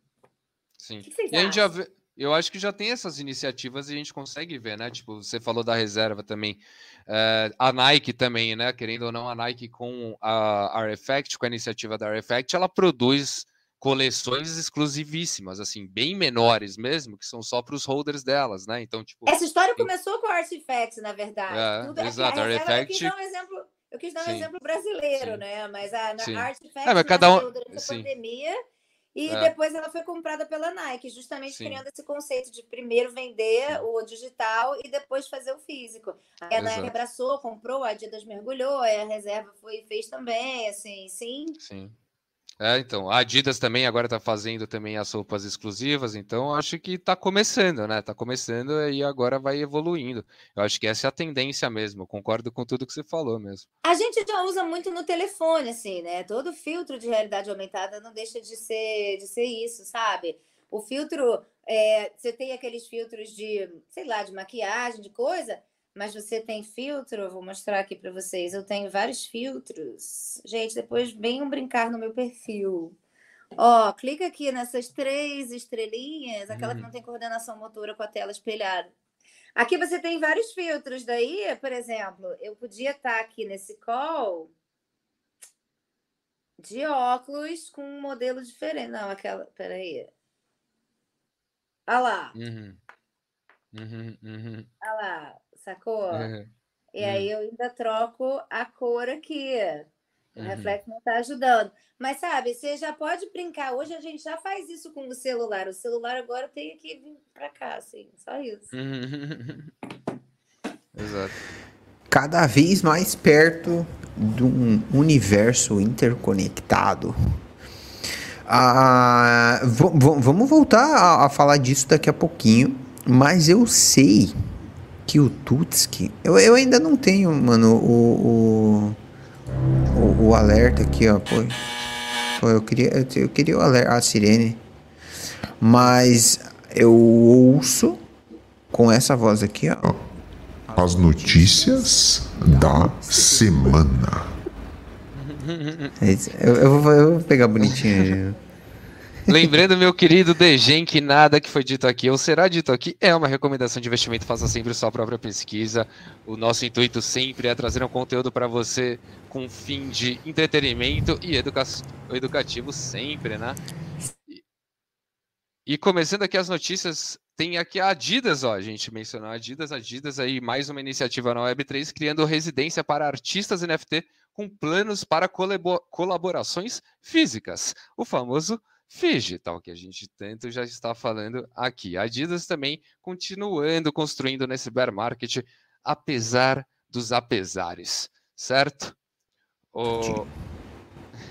Sim. Que que e a gente já vê, eu acho que já tem essas iniciativas e a gente consegue ver, né? Tipo, você falou da reserva também. É, a Nike também, né? Querendo ou não, a Nike com a Artifact, com a iniciativa da Artifact, ela produz coleções exclusivíssimas, assim, bem menores mesmo, que são só para os holders delas, né? Então, tipo. Essa história começou com a Artifact, na verdade. É, Tudo, exato, a Artifact. Eu quis dar um exemplo, eu quis dar um exemplo brasileiro, sim. né? Mas a, a Artifact é, mas cada um... durante a pandemia. E é. depois ela foi comprada pela Nike, justamente Sim. criando esse conceito de primeiro vender Sim. o digital e depois fazer o físico. Aí a Nike abraçou, comprou, a Adidas mergulhou, aí a reserva foi fez também, assim, sim. Sim. É, então, a Adidas também agora está fazendo também as roupas exclusivas, então acho que está começando, né? Está começando e agora vai evoluindo. Eu acho que essa é a tendência mesmo, concordo com tudo que você falou mesmo. A gente já usa muito no telefone, assim, né? Todo filtro de realidade aumentada não deixa de ser, de ser isso, sabe? O filtro, é, você tem aqueles filtros de, sei lá, de maquiagem, de coisa, mas você tem filtro? Eu vou mostrar aqui para vocês. Eu tenho vários filtros. Gente, depois venham brincar no meu perfil. Ó, clica aqui nessas três estrelinhas, aquela que uhum. não tem coordenação motora com a tela espelhada. Aqui você tem vários filtros. Daí, por exemplo, eu podia estar aqui nesse call de óculos com um modelo diferente. Não, aquela. Peraí. Olha lá. Uhum. Uhum, uhum. Olha lá sacou? Uhum. E aí eu ainda troco a cor aqui. O uhum. reflexo não está ajudando. Mas sabe, você já pode brincar. Hoje a gente já faz isso com o celular. O celular agora tem que vir para cá, assim, só isso. Exato. Cada vez mais perto de um universo interconectado. Ah, vamos voltar a, a falar disso daqui a pouquinho, mas eu sei Tutski. Eu, eu ainda não tenho, mano, o, o, o, o alerta aqui, ó. Pô, pô, eu queria, eu, eu queria o alerta, a sirene. Mas eu ouço com essa voz aqui, ó. As notícias da semana. É eu, eu, vou, eu vou pegar bonitinho. Lembrando, meu querido Degen, que nada que foi dito aqui ou será dito aqui é uma recomendação de investimento. Faça sempre sua própria pesquisa. O nosso intuito sempre é trazer um conteúdo para você com fim de entretenimento e educa educativo sempre, né? e começando aqui as notícias, tem aqui a Adidas, ó, a gente mencionou a Adidas, Adidas aí mais uma iniciativa na Web3 criando residência para artistas NFT com planos para colaborações físicas, o famoso digital que a gente tanto já está falando aqui. A Adidas também continuando construindo nesse bear market, apesar dos apesares, certo? O...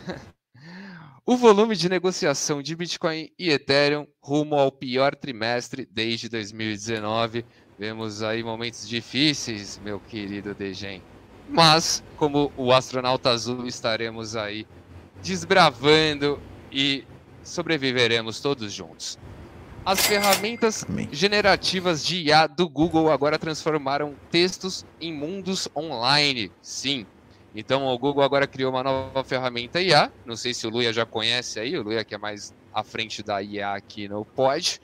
o volume de negociação de Bitcoin e Ethereum rumo ao pior trimestre desde 2019. Vemos aí momentos difíceis, meu querido Degen. Mas, como o astronauta azul, estaremos aí desbravando e sobreviveremos todos juntos. As ferramentas Amém. generativas de IA do Google agora transformaram textos em mundos online. Sim. Então o Google agora criou uma nova ferramenta IA. Não sei se o Luia já conhece aí, o Luia que é mais à frente da IA aqui no Pod,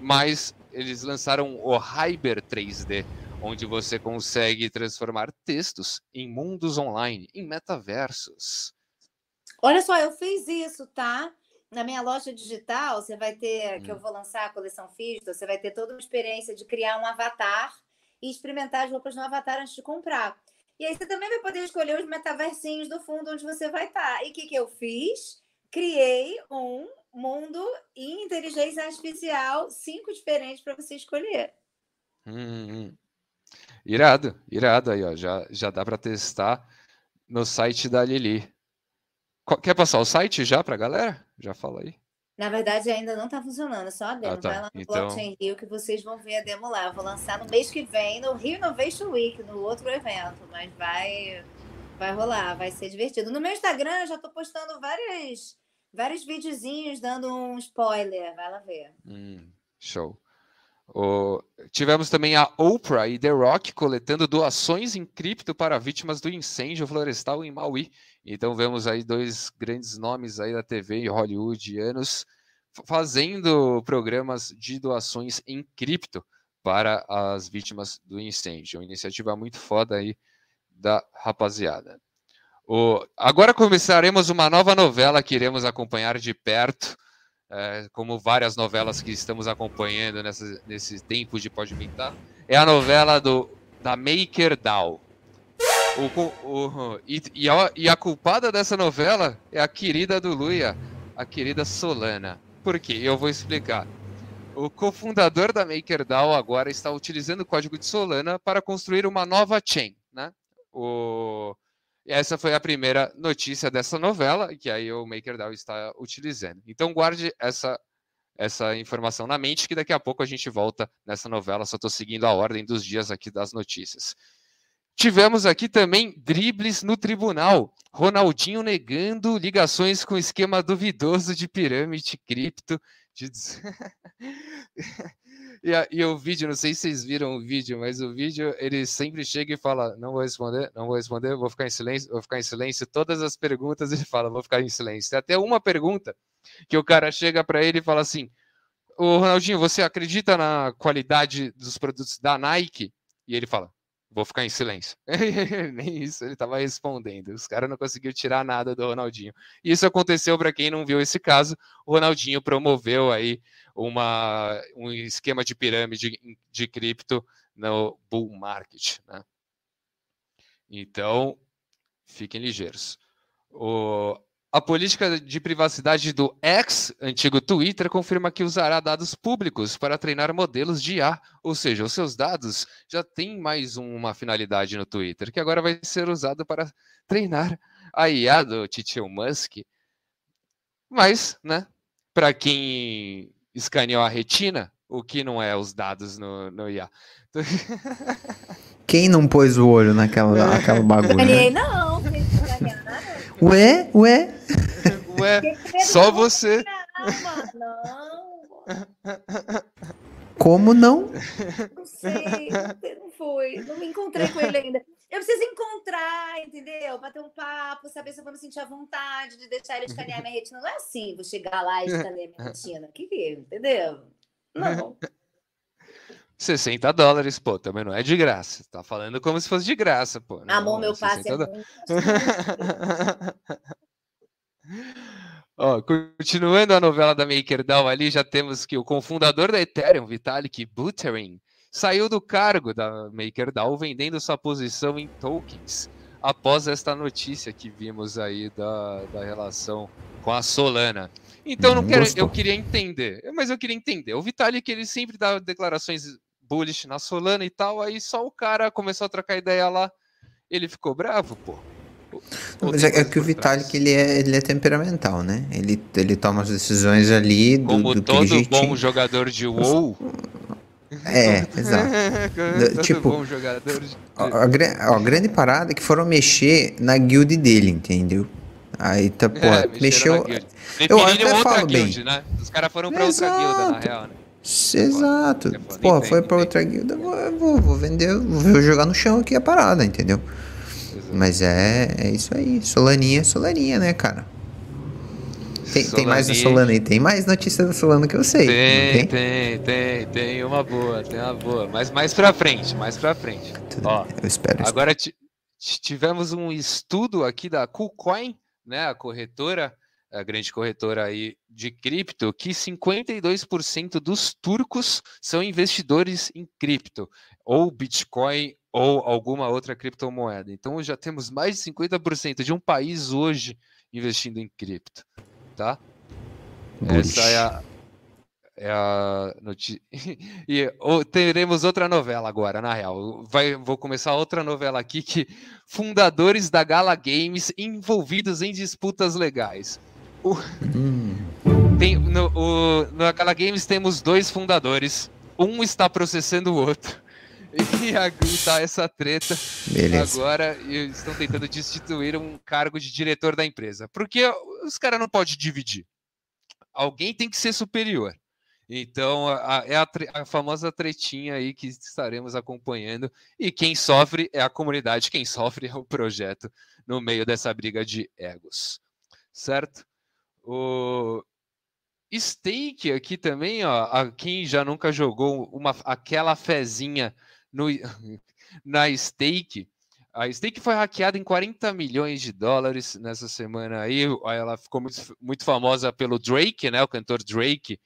mas eles lançaram o Hyper 3D, onde você consegue transformar textos em mundos online, em metaversos. Olha só, eu fiz isso, tá? Na minha loja digital, você vai ter, que eu hum. vou lançar a coleção Fisto, você vai ter toda uma experiência de criar um avatar e experimentar as roupas no avatar antes de comprar. E aí você também vai poder escolher os metaversinhos do fundo onde você vai estar. E o que, que eu fiz? Criei um mundo e inteligência artificial, cinco diferentes para você escolher. Hum, hum. Irado, irado aí, ó. Já, já dá para testar no site da Lili. Quer passar o site já para a galera? Já fala aí. Na verdade, ainda não está funcionando, só a demo. Ah, tá. Vai lá no então... Blockchain Rio que vocês vão ver a demo lá. Eu vou lançar no mês que vem, no Rio Innovation Week, no outro evento, mas vai, vai rolar, vai ser divertido. No meu Instagram, eu já estou postando várias, vários videozinhos dando um spoiler. Vai lá ver. Hum, show. Tivemos também a Oprah e The Rock coletando doações em cripto para vítimas do incêndio florestal em Maui. Então vemos aí dois grandes nomes aí da TV e hollywoodianos fazendo programas de doações em cripto para as vítimas do incêndio. Uma iniciativa muito foda aí da rapaziada. Agora começaremos uma nova novela que iremos acompanhar de perto é, como várias novelas que estamos acompanhando nessa, nesse tempo de Pode Mintar, é a novela do, da Maker Doll. O, o, e, e, a, e, a, culpada dessa novela é a querida do Luia, a querida Solana. Por quê? Eu vou explicar. O cofundador da MakerDAO agora está utilizando o código de Solana para construir uma nova chain. Né? O, essa foi a primeira notícia dessa novela, que aí o MakerDAO está utilizando. Então guarde essa, essa informação na mente, que daqui a pouco a gente volta nessa novela, só estou seguindo a ordem dos dias aqui das notícias. Tivemos aqui também dribles no tribunal. Ronaldinho negando ligações com esquema duvidoso de pirâmide cripto. De... E, e, o vídeo, não sei se vocês viram o vídeo, mas o vídeo ele sempre chega e fala: Não vou responder, não vou responder, vou ficar em silêncio, vou ficar em silêncio. Todas as perguntas ele fala: Vou ficar em silêncio. Tem até uma pergunta que o cara chega para ele e fala assim: Ô Ronaldinho, você acredita na qualidade dos produtos da Nike? E ele fala: Vou ficar em silêncio. Nem isso ele estava respondendo. Os caras não conseguiram tirar nada do Ronaldinho. Isso aconteceu para quem não viu esse caso. O Ronaldinho promoveu aí uma, um esquema de pirâmide de cripto no bull market. Né? Então, fiquem ligeiros. O, a política de privacidade do X, antigo Twitter, confirma que usará dados públicos para treinar modelos de IA, ou seja, os seus dados já têm mais uma finalidade no Twitter, que agora vai ser usado para treinar a IA do Titio Musk. Mas, né, para quem escaneou a retina, o que não é os dados no, no IA. Quem não pôs o olho naquela, naquela bagulho? Né? Não. Ué, ué. Ué, só você. Não. Como não? Não sei, não foi. Não me encontrei com ele ainda. Eu preciso encontrar, entendeu? Bater um papo, saber se eu vou me sentir à vontade de deixar ele escanear minha retina. Não é assim, vou chegar lá e escanear minha retina. Que que, entendeu? Não. 60 dólares, pô, também não é de graça. Tá falando como se fosse de graça, pô. Não, Amor, meu passe é muito... Ó, continuando a novela da MakerDAO ali, já temos que o cofundador da Ethereum, Vitalik Buterin, saiu do cargo da MakerDAO vendendo sua posição em tokens após esta notícia que vimos aí da, da relação com a Solana. Então não, não quero, eu queria entender, mas eu queria entender. O Vitalik ele sempre dá declarações bullish na Solana e tal, aí só o cara começou a trocar ideia lá, ele ficou bravo, pô. Mas é, é que o Vitalik ele é, ele é temperamental, né? Ele, ele toma as decisões ali do, Como do todo jeitinho. bom jogador de WoW. É, exato. tipo, bom jogador de... A, a, a, grande parada é que foram mexer na guild dele, entendeu? Aí tá, pô, É, mexeu. Eu até outra falo guild, bem. né? Os caras foram pra outra Exato. guilda, na real, né? Exato. É Pô, foi pra entendo. outra guilda, vou, vou, vender, vou jogar no chão aqui a parada, entendeu? Exato. Mas é, é isso aí. Solaninha, Solaninha, né, cara? Tem, tem mais da Solaninha. Solana aí, tem mais notícia da Solana que eu sei. Tem, não tem, tem, tem uma boa, tem uma boa. Mas mais pra frente, mais pra frente. Tudo Ó, eu espero. Agora ti- ti- tivemos um estudo aqui da KuCoin, né, a corretora, a grande corretora aí de cripto, que 52% dos turcos são investidores em cripto, ou Bitcoin ou alguma outra criptomoeda. Então já temos mais de 50% de um país hoje investindo em cripto, tá? Essa é a, é a notícia. E ou- teremos outra novela agora, na real. Vai, vou começar outra novela aqui que fundadores da Gala Games envolvidos em disputas legais. Hum, Tem, no, o- na Gala Games temos dois fundadores. Um está processando o outro. E a- tá essa treta beleza. agora e estão tentando destituir um cargo de diretor da empresa. Porque os caras não podem dividir. Alguém tem que ser superior. Então, a- a- é a, tre- a famosa tretinha aí que estaremos acompanhando. E quem sofre é a comunidade, quem sofre é o projeto no meio dessa briga de egos. Certo? O Stake aqui também, ó. A, quem já nunca jogou uma, aquela fezinha no, na Stake. A Stake foi hackeada em 40 milhões de dólares nessa semana aí. Ela ficou muito, muito famosa pelo Drake, né? O cantor Drake,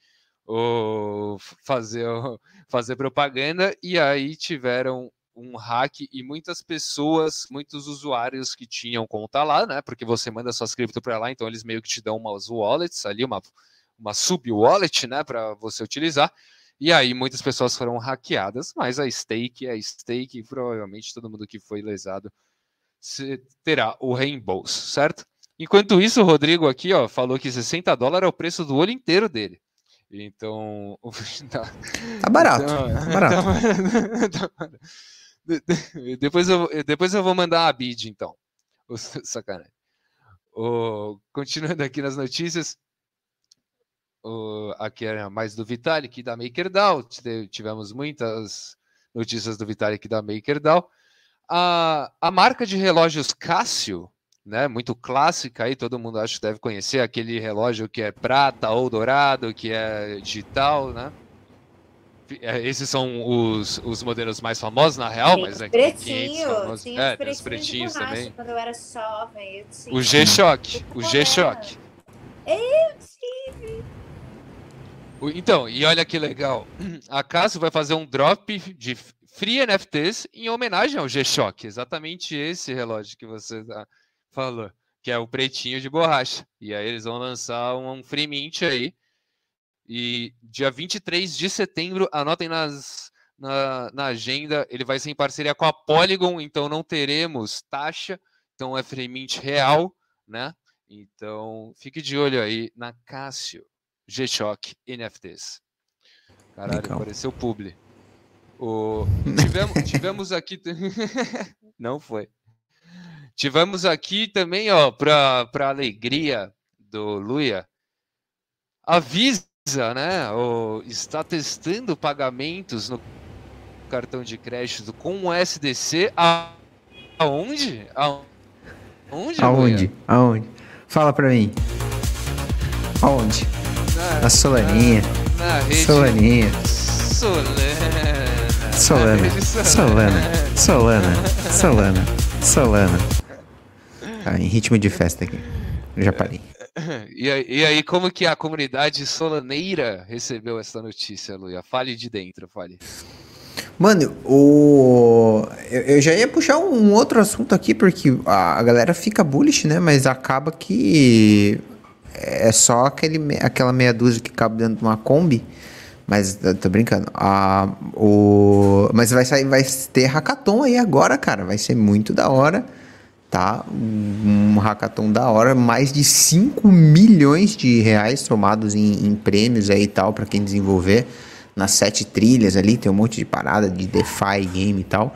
o, fazer, fazer propaganda. E aí tiveram um hack e muitas pessoas, muitos usuários que tinham conta lá, né? Porque você manda suas cripto para lá, então eles meio que te dão umas wallets ali, uma, uma sub-wallet, né? Para você utilizar. E aí muitas pessoas foram hackeadas, mas a stake é stake e provavelmente todo mundo que foi lesado terá o reembolso, certo? Enquanto isso, o Rodrigo aqui, ó, falou que 60 dólares é o preço do olho inteiro dele. Então, tá, barato. então, tá barato. tá depois, eu, depois eu vou mandar a bid, então. Sacanagem. Continuando aqui nas notícias, o, aqui era mais do Vitalik da MakerDAO. tive- Tivemos muitas notícias do Vitalik da MakerDAO. A, a marca de relógios Casio, né, muito clássica aí, todo mundo acho que deve conhecer aquele relógio que é prata ou dourado, que é digital, né? É, Esses são os, os modelos mais famosos, na real, Tem mas é 500 pretinho, famosos. tinha É, os pretinhos, pretinhos também. Quando eu era jovem, eu tinha. O G-Shock, o G-Shock. Eu tive. Então, e olha que legal. A Casio vai fazer um drop de free NFTs em homenagem ao G-Shock. Exatamente esse relógio que você tá- falou, que é o pretinho de borracha. E aí eles vão lançar um free mint aí. E dia 23 de setembro, anotem nas, na, na agenda, ele vai ser em parceria com a Polygon, então não teremos taxa. Então é free mint real, né? Então fique de olho aí na Cássio. G-Shock NFTs. Caralho, Legal. apareceu publi. O... Tivemos, tivemos aqui. Não foi. Tivemos aqui também, ó, para alegria do Luia, avisa, né? Está testando pagamentos no cartão de crédito com o SDC. A... Aonde? A- Aonde? Aonde? Luia? Aonde? Fala pra mim. Aonde? Na, Na Solaninha. na rede Solaninha. Solana. Solana. Na rede Solana. Solana. Solana. Solana. Ah, em ritmo de festa aqui. Eu já parei. E aí, como que a comunidade solaneira recebeu essa notícia, Luia? Fale de dentro, fale. Mano, o... eu, eu já ia puxar um outro assunto aqui, porque a, a galera fica bullish, né? Mas acaba que é só aquele, aquela meia dúzia que cabe dentro de uma Kombi. Mas tô brincando. Ah, o... Mas vai sair, vai ter hackathon aí agora, cara. Vai ser muito da hora. Tá? Um hackathon da hora. Mais de 5 milhões de reais somados em, em prêmios aí e tal, para quem desenvolver. Nas sete trilhas ali, tem um monte de parada de DeFi game e tal.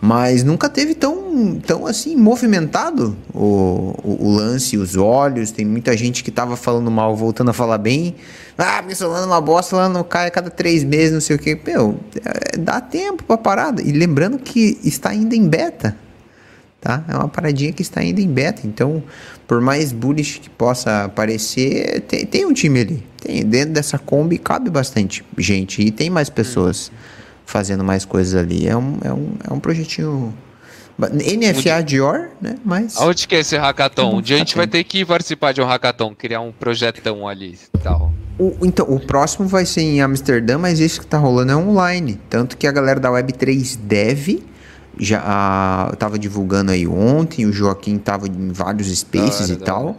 Mas nunca teve tão, tão assim movimentado o, o, o lance, os olhos. Tem muita gente que tava falando mal, voltando a falar bem. Ah, Solano é uma bosta, Solano cai a cada três meses, não sei o que. Meu, é, dá tempo pra parada. E lembrando que está ainda em beta. Tá? É uma paradinha que está ainda em beta. Então, por mais bullish que possa parecer, tem, tem um time ali. Tem, dentro dessa Kombi cabe bastante gente. E tem mais pessoas. Fazendo mais coisas ali. É um, é um, é um projetinho. NFA Dior, né? Mas. Onde que é esse hackathon? Um dia a gente vai ter que participar de um hackathon, criar um projetão ali tal. O, então, o próximo vai ser em Amsterdã, mas esse que tá rolando é online. Tanto que a galera da Web3 Dev já a, tava divulgando aí ontem, o Joaquim tava em vários spaces e tal.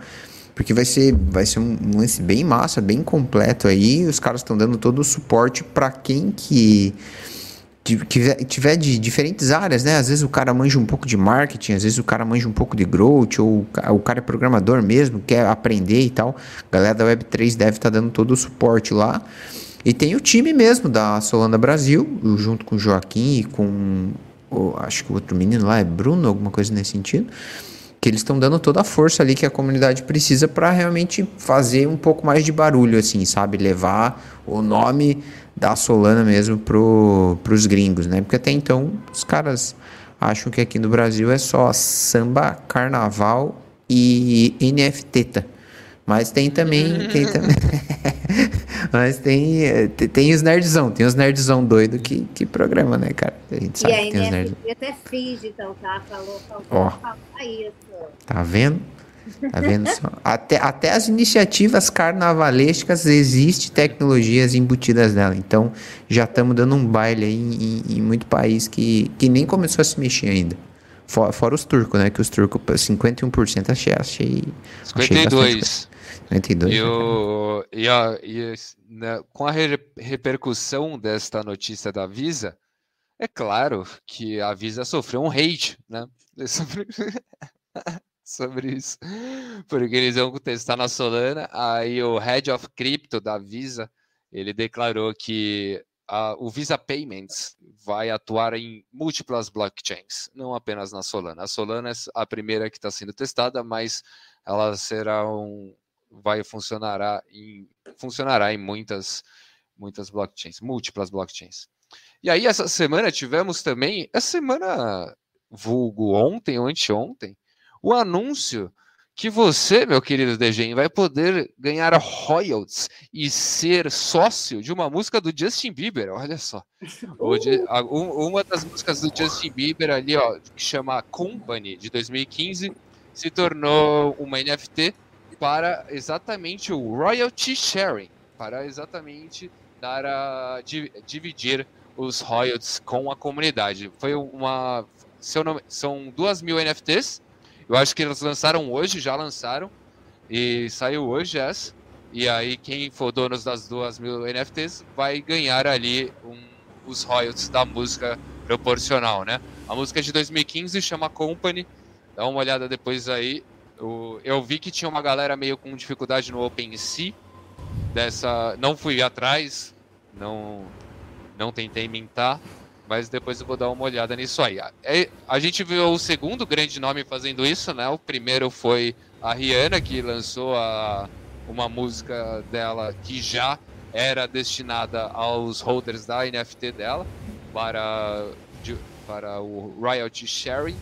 Porque vai ser, vai ser um lance bem massa, bem completo aí. Os caras estão dando todo o suporte para quem que tiver, tiver de diferentes áreas, né? Às vezes o cara manja um pouco de marketing, às vezes o cara manja um pouco de growth, ou o cara é programador mesmo, quer aprender e tal. A galera da Web3 deve estar tá dando todo o suporte lá. E tem o time mesmo da Solana Brasil, junto com o Joaquim e com. Acho que o outro menino lá é Bruno, alguma coisa nesse sentido. Que eles estão dando toda a força ali que a comunidade precisa para realmente fazer um pouco mais de barulho, assim, sabe? Levar o nome da Solana mesmo pro, pros gringos, né? Porque até então os caras acham que aqui no Brasil é só samba, carnaval e NFT. Mas tem também, tem também. Mas tem, tem os nerdzão, tem os nerdzão doido que, que programa, né, cara? A gente sabe e que tem os nerdzão. até finge, então, tá? Falou, falou, Ó, isso. Tá vendo? Tá vendo só? Até, até as iniciativas carnavalescas existem tecnologias embutidas nela. Então já estamos dando um baile aí em, em, em, muito país que, que nem começou a se mexer ainda. Fora, fora os turcos, né? Que os turcos, 51% achei. achei 52. Achei 52. E, o, e, a, e né, com a re, repercussão desta notícia da Visa, é claro que a Visa sofreu um hate, né? sobre isso, porque eles vão testar na Solana. Aí o Head of Crypto da Visa, ele declarou que a, o Visa Payments vai atuar em múltiplas blockchains, não apenas na Solana. A Solana é a primeira que está sendo testada, mas ela será um, vai funcionará em funcionará em muitas muitas blockchains, múltiplas blockchains. E aí essa semana tivemos também, essa semana vulgo ontem ou anteontem, o anúncio que você, meu querido Degen, vai poder ganhar royalties e ser sócio de uma música do Justin Bieber. Olha só. Uh. Uma das músicas do Justin Bieber ali, ó, que chama Company, de 2015, se tornou uma NFT para exatamente o royalty sharing, para exatamente dar a dividir os royalties com a comunidade. Foi uma, seu nome, são duas mil NFTs eu acho que eles lançaram hoje, já lançaram. E saiu hoje essa. E aí, quem for dono das duas mil NFTs vai ganhar ali um, os royalties da música proporcional, né? A música é de 2015 chama Company. Dá uma olhada depois aí. Eu, vi que tinha uma galera meio com dificuldade no OpenSea. Dessa, não fui atrás, não, não tentei mintar, mas depois eu vou dar uma olhada nisso aí. É, a gente viu o segundo grande nome fazendo isso, né? O primeiro foi a Rihanna, que lançou a, uma música dela que já era destinada aos holders da NFT dela para, de, para o royalty sharing.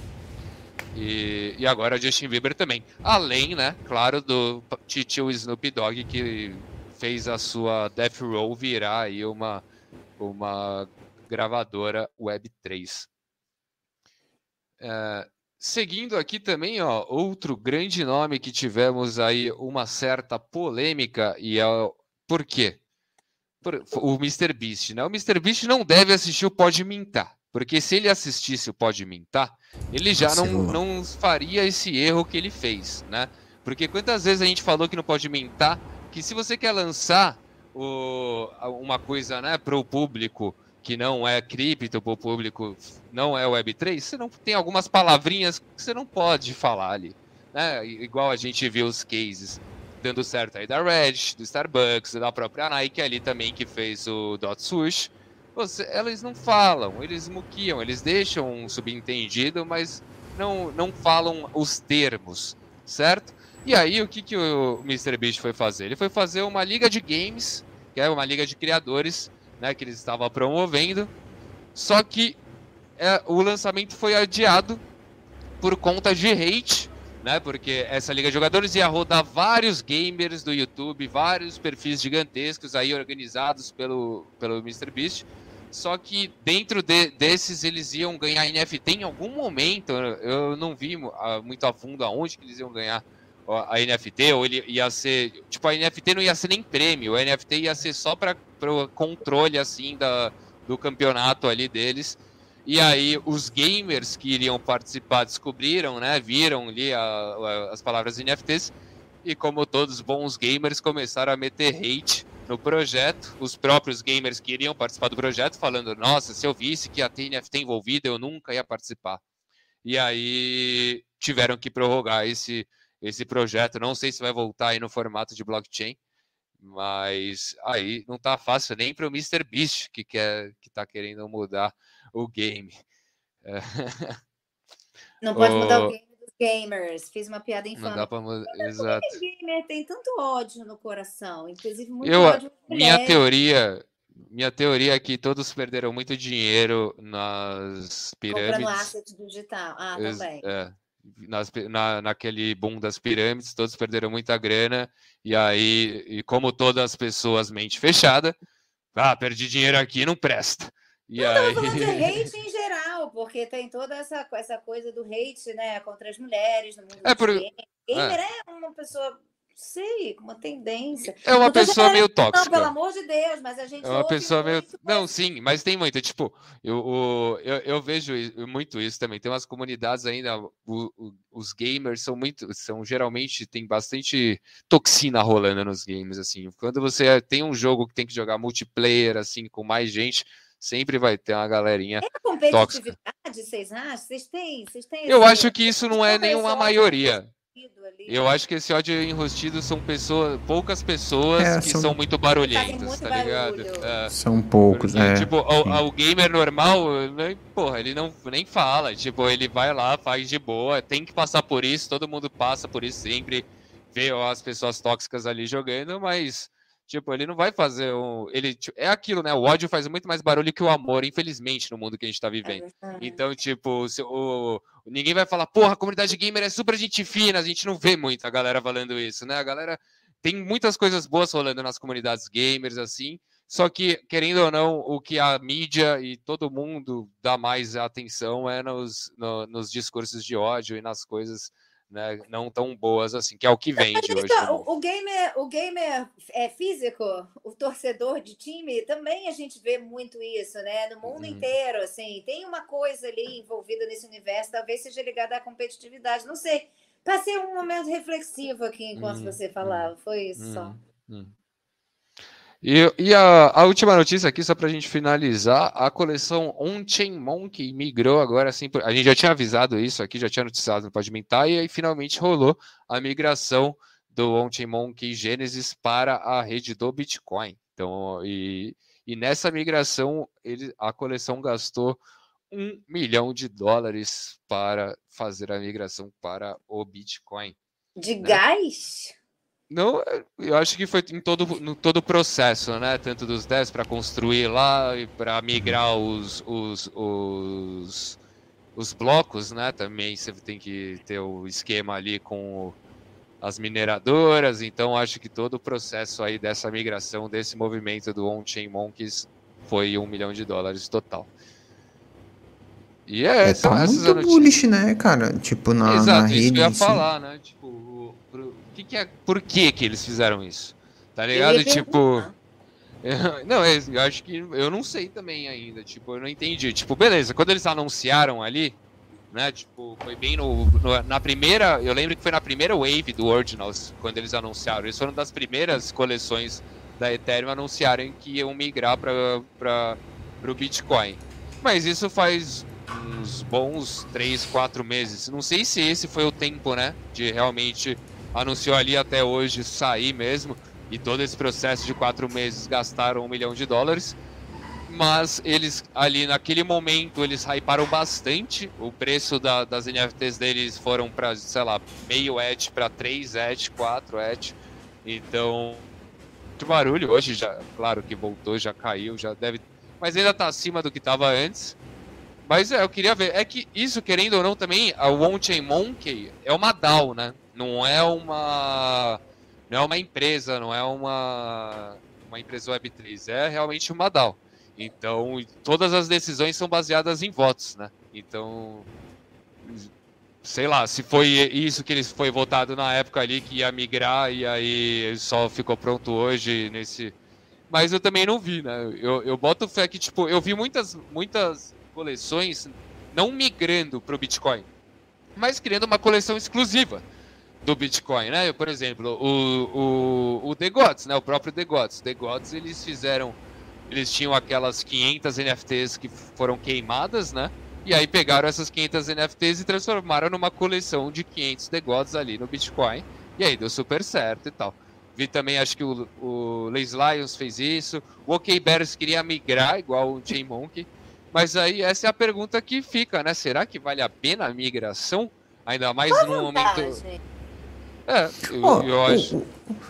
E, e agora Justin Bieber também. Além, né, claro, do tio Snoop Dogg que fez a sua Death Row virar aí uma, uma gravadora Web3. É, seguindo aqui também, ó, outro grande nome que tivemos aí uma certa polêmica e é por quê? Por, o Mr. Beast, né? O Mr. Beast não deve assistir o Pode Mintar, porque se ele assistisse o Pode Mintar, ele já não, não faria esse erro que ele fez, né? Porque quantas vezes a gente falou que não pode mintar, que se você quer lançar o, uma coisa né, para o público que não é cripto, para o público não é Web3, você não tem algumas palavrinhas que você não pode falar ali. Né? Igual a gente viu os cases dando certo aí da Reddit, do Starbucks, da própria Nike ali também que fez o Dot Swoosh. Você, não falam, eles muquiam, eles deixam um subentendido, mas não, não falam os termos, certo? E aí, o que, que o Mr. Beast foi fazer? Ele foi fazer uma liga de games, que é uma liga de criadores, né, que eles estavam promovendo, só que é, o lançamento foi adiado por conta de hate, né, porque essa liga de jogadores ia rodar vários gamers do YouTube, vários perfis gigantescos aí organizados pelo, pelo Mr. Beast, só que dentro de, desses eles iam ganhar NFT em algum momento, eu não vi muito a fundo aonde que eles iam ganhar a NFT, ou ele ia ser. Tipo, a NFT não ia ser nem prêmio, o NFT ia ser só para o controle assim da, do campeonato ali deles. E aí os gamers que iriam participar descobriram, né? Viram ali a, a, as palavras NFTs. E como todos bons gamers começaram a meter hate no projeto, os próprios gamers que iriam participar do projeto falando, nossa, se eu visse que ia ter NFT envolvida, eu nunca ia participar. E aí tiveram que prorrogar esse, esse projeto. Não sei se vai voltar aí no formato de blockchain, mas aí não tá fácil nem para o Mr. Beast que quer que tá querendo mudar o game. É. Não pode o... mudar o game gamers. Fiz uma piada infame. Não dá mudar. Exato. O gamer tem tanto ódio no coração, inclusive muito Eu, ódio. Minha teoria, minha teoria é que todos perderam muito dinheiro nas pirâmides. Comprando asset digital. Ah, também. É nas, na, naquele boom das pirâmides, todos perderam muita grana, e aí, e como todas as pessoas mente fechada, ah, perdi dinheiro aqui, não presta. E não, aí... porque tem toda essa, essa coisa do hate, né, contra as mulheres no mundo é por... Gamer é. é uma pessoa sei, com uma tendência. É uma pessoa meio tóxica. Não, pelo amor de Deus, mas a gente. É uma pessoa meio. Não, sim, mas tem muito. Tipo, eu, eu, eu vejo muito isso também. Tem umas comunidades ainda. O, o, os gamers são muito. São geralmente. Tem bastante toxina rolando nos games, assim. Quando você tem um jogo que tem que jogar multiplayer, assim, com mais gente sempre vai ter uma galerinha. É competitividade, tóxica. vocês acham? Vocês têm, vocês têm Eu acho que isso não é nenhuma maioria ali. Eu acho que esse ódio enrustido são pessoas, poucas pessoas é, que são... são... muito barulhentas, muito tá ligado? É. São poucos, Porque, é. Tipo, o, o, gamer normal, né, porra, ele não nem fala, tipo, ele vai lá, faz de boa, tem que passar por isso, todo mundo passa por isso sempre, vê as pessoas tóxicas ali jogando, mas Tipo, ele não vai fazer um. Ele, é aquilo, né? O ódio faz muito mais barulho que o amor, infelizmente, no mundo que a gente tá vivendo. É então, tipo, se, o, ninguém vai falar, porra, a comunidade gamer é super gente fina, a gente não vê muito a galera falando isso, né? A galera tem muitas coisas boas rolando nas comunidades gamers, assim. Só que, querendo ou não, o que a mídia e todo mundo dá mais atenção é nos, no, nos discursos de ódio e nas coisas né, não tão boas assim, que é o que vende hoje. Então, o, gamer, o gamer é físico, o torcedor de time, também a gente vê muito isso, né? No mundo uhum. inteiro, assim, tem uma coisa ali envolvida nesse universo, talvez seja ligada à competitividade, não sei. Passei um momento reflexivo aqui enquanto uhum. você falava, foi isso só. Uhum. uhum. E, e a, a, última notícia aqui, só para a gente finalizar, a coleção On-Chain Monkey migrou agora, assim, a gente já tinha avisado isso aqui, já tinha noticiado no Podimentar, e aí finalmente rolou a migração do On-Chain Monkey Genesis para a rede do Bitcoin. Então, e, e nessa migração, ele, a coleção gastou um milhão de dólares para fazer a migração para o Bitcoin. De né? gás? Não, eu acho que foi em todo, no todo o processo, né? Tanto dos 10 para construir lá e para migrar os, os, os, os, blocos, né? Também você tem que ter o esquema ali com as mineradoras. Então, acho que todo o processo aí dessa migração, desse movimento do On-Chain Monkeys foi um milhão de dólares total. E é, É, tá essas muito bullish, né, cara? Tipo, na, na Exato, isso rede. que eu ia si. falar, né? Tipo, que que é, por que que eles fizeram isso? Tá ligado? Tipo, perguntar. não, eu acho que eu não sei também ainda, tipo, eu não entendi. Tipo, beleza, quando eles anunciaram ali, né, tipo, foi bem no, no- na primeira, eu lembro que foi na primeira wave do Ordinals, quando eles anunciaram. Eles foram das primeiras coleções da Ethereum anunciarem que iam migrar para o Bitcoin. Mas isso faz uns bons 3, 4 meses. Não sei se esse foi o tempo, né, de realmente anunciou ali até hoje sair mesmo. E todo esse processo de quatro meses gastaram um milhão de dólares. Mas eles, ali naquele momento, eles hyparam bastante. O preço da- das NFTs deles foram para, sei lá, meio ETH para 3 ETH, 4 ETH. Então, muito barulho. Hoje já, claro que voltou, já caiu, já deve. Mas ainda tá acima do que tava antes. Mas é, eu queria ver. É que isso, querendo ou não, também, a On-Chain Monkey é uma DAO, né? Não é uma. Não é uma empresa, não é uma. Uma empresa Web3. É realmente uma DAO. Então, todas as decisões são baseadas em votos, né? Então. Sei lá, se foi isso que eles foi votado na época ali que ia migrar e aí só ficou pronto hoje nesse. Mas eu também não vi, né? Eu, eu boto fé que, tipo, eu vi muitas, muitas coleções não migrando pro Bitcoin, mas criando uma coleção exclusiva do Bitcoin, né? Por exemplo, o, o, o The Gods, né? O próprio The Gods. The Gods, eles fizeram... Eles tinham aquelas 500 NFTs que foram queimadas, né? E aí pegaram essas 500 NFTs e transformaram numa coleção de 500 The Gods ali no Bitcoin. E aí deu super certo e tal. Vi também, acho que o, o Lazy Lions fez isso. O OK Bears queria migrar, igual o Chain Monkey. Mas aí essa é a pergunta que fica, né? Será que vale a pena a migração? Ainda mais num momento. É, eu, Ó, eu acho.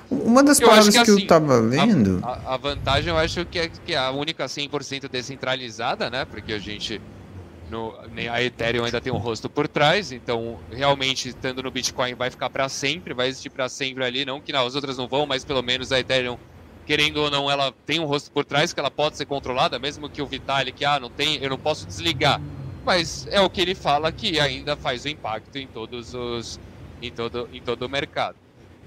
Uma das Eu palavras que que, assim, eu tava lendo. A, a vantagem eu acho que é, que é a única 100% descentralizada, né? Porque a gente. No, a Ethereum ainda tem um rosto por trás, então realmente estando no Bitcoin vai ficar para sempre, vai existir para sempre ali, não que não, as outras não vão, mas pelo menos a Ethereum, querendo ou não, ela tem um rosto por trás que ela pode ser controlada, mesmo que o Vitalik, ah, não tem, eu não posso desligar. Mas é o que ele fala que ainda faz o impacto em todos os em todo em todo o mercado.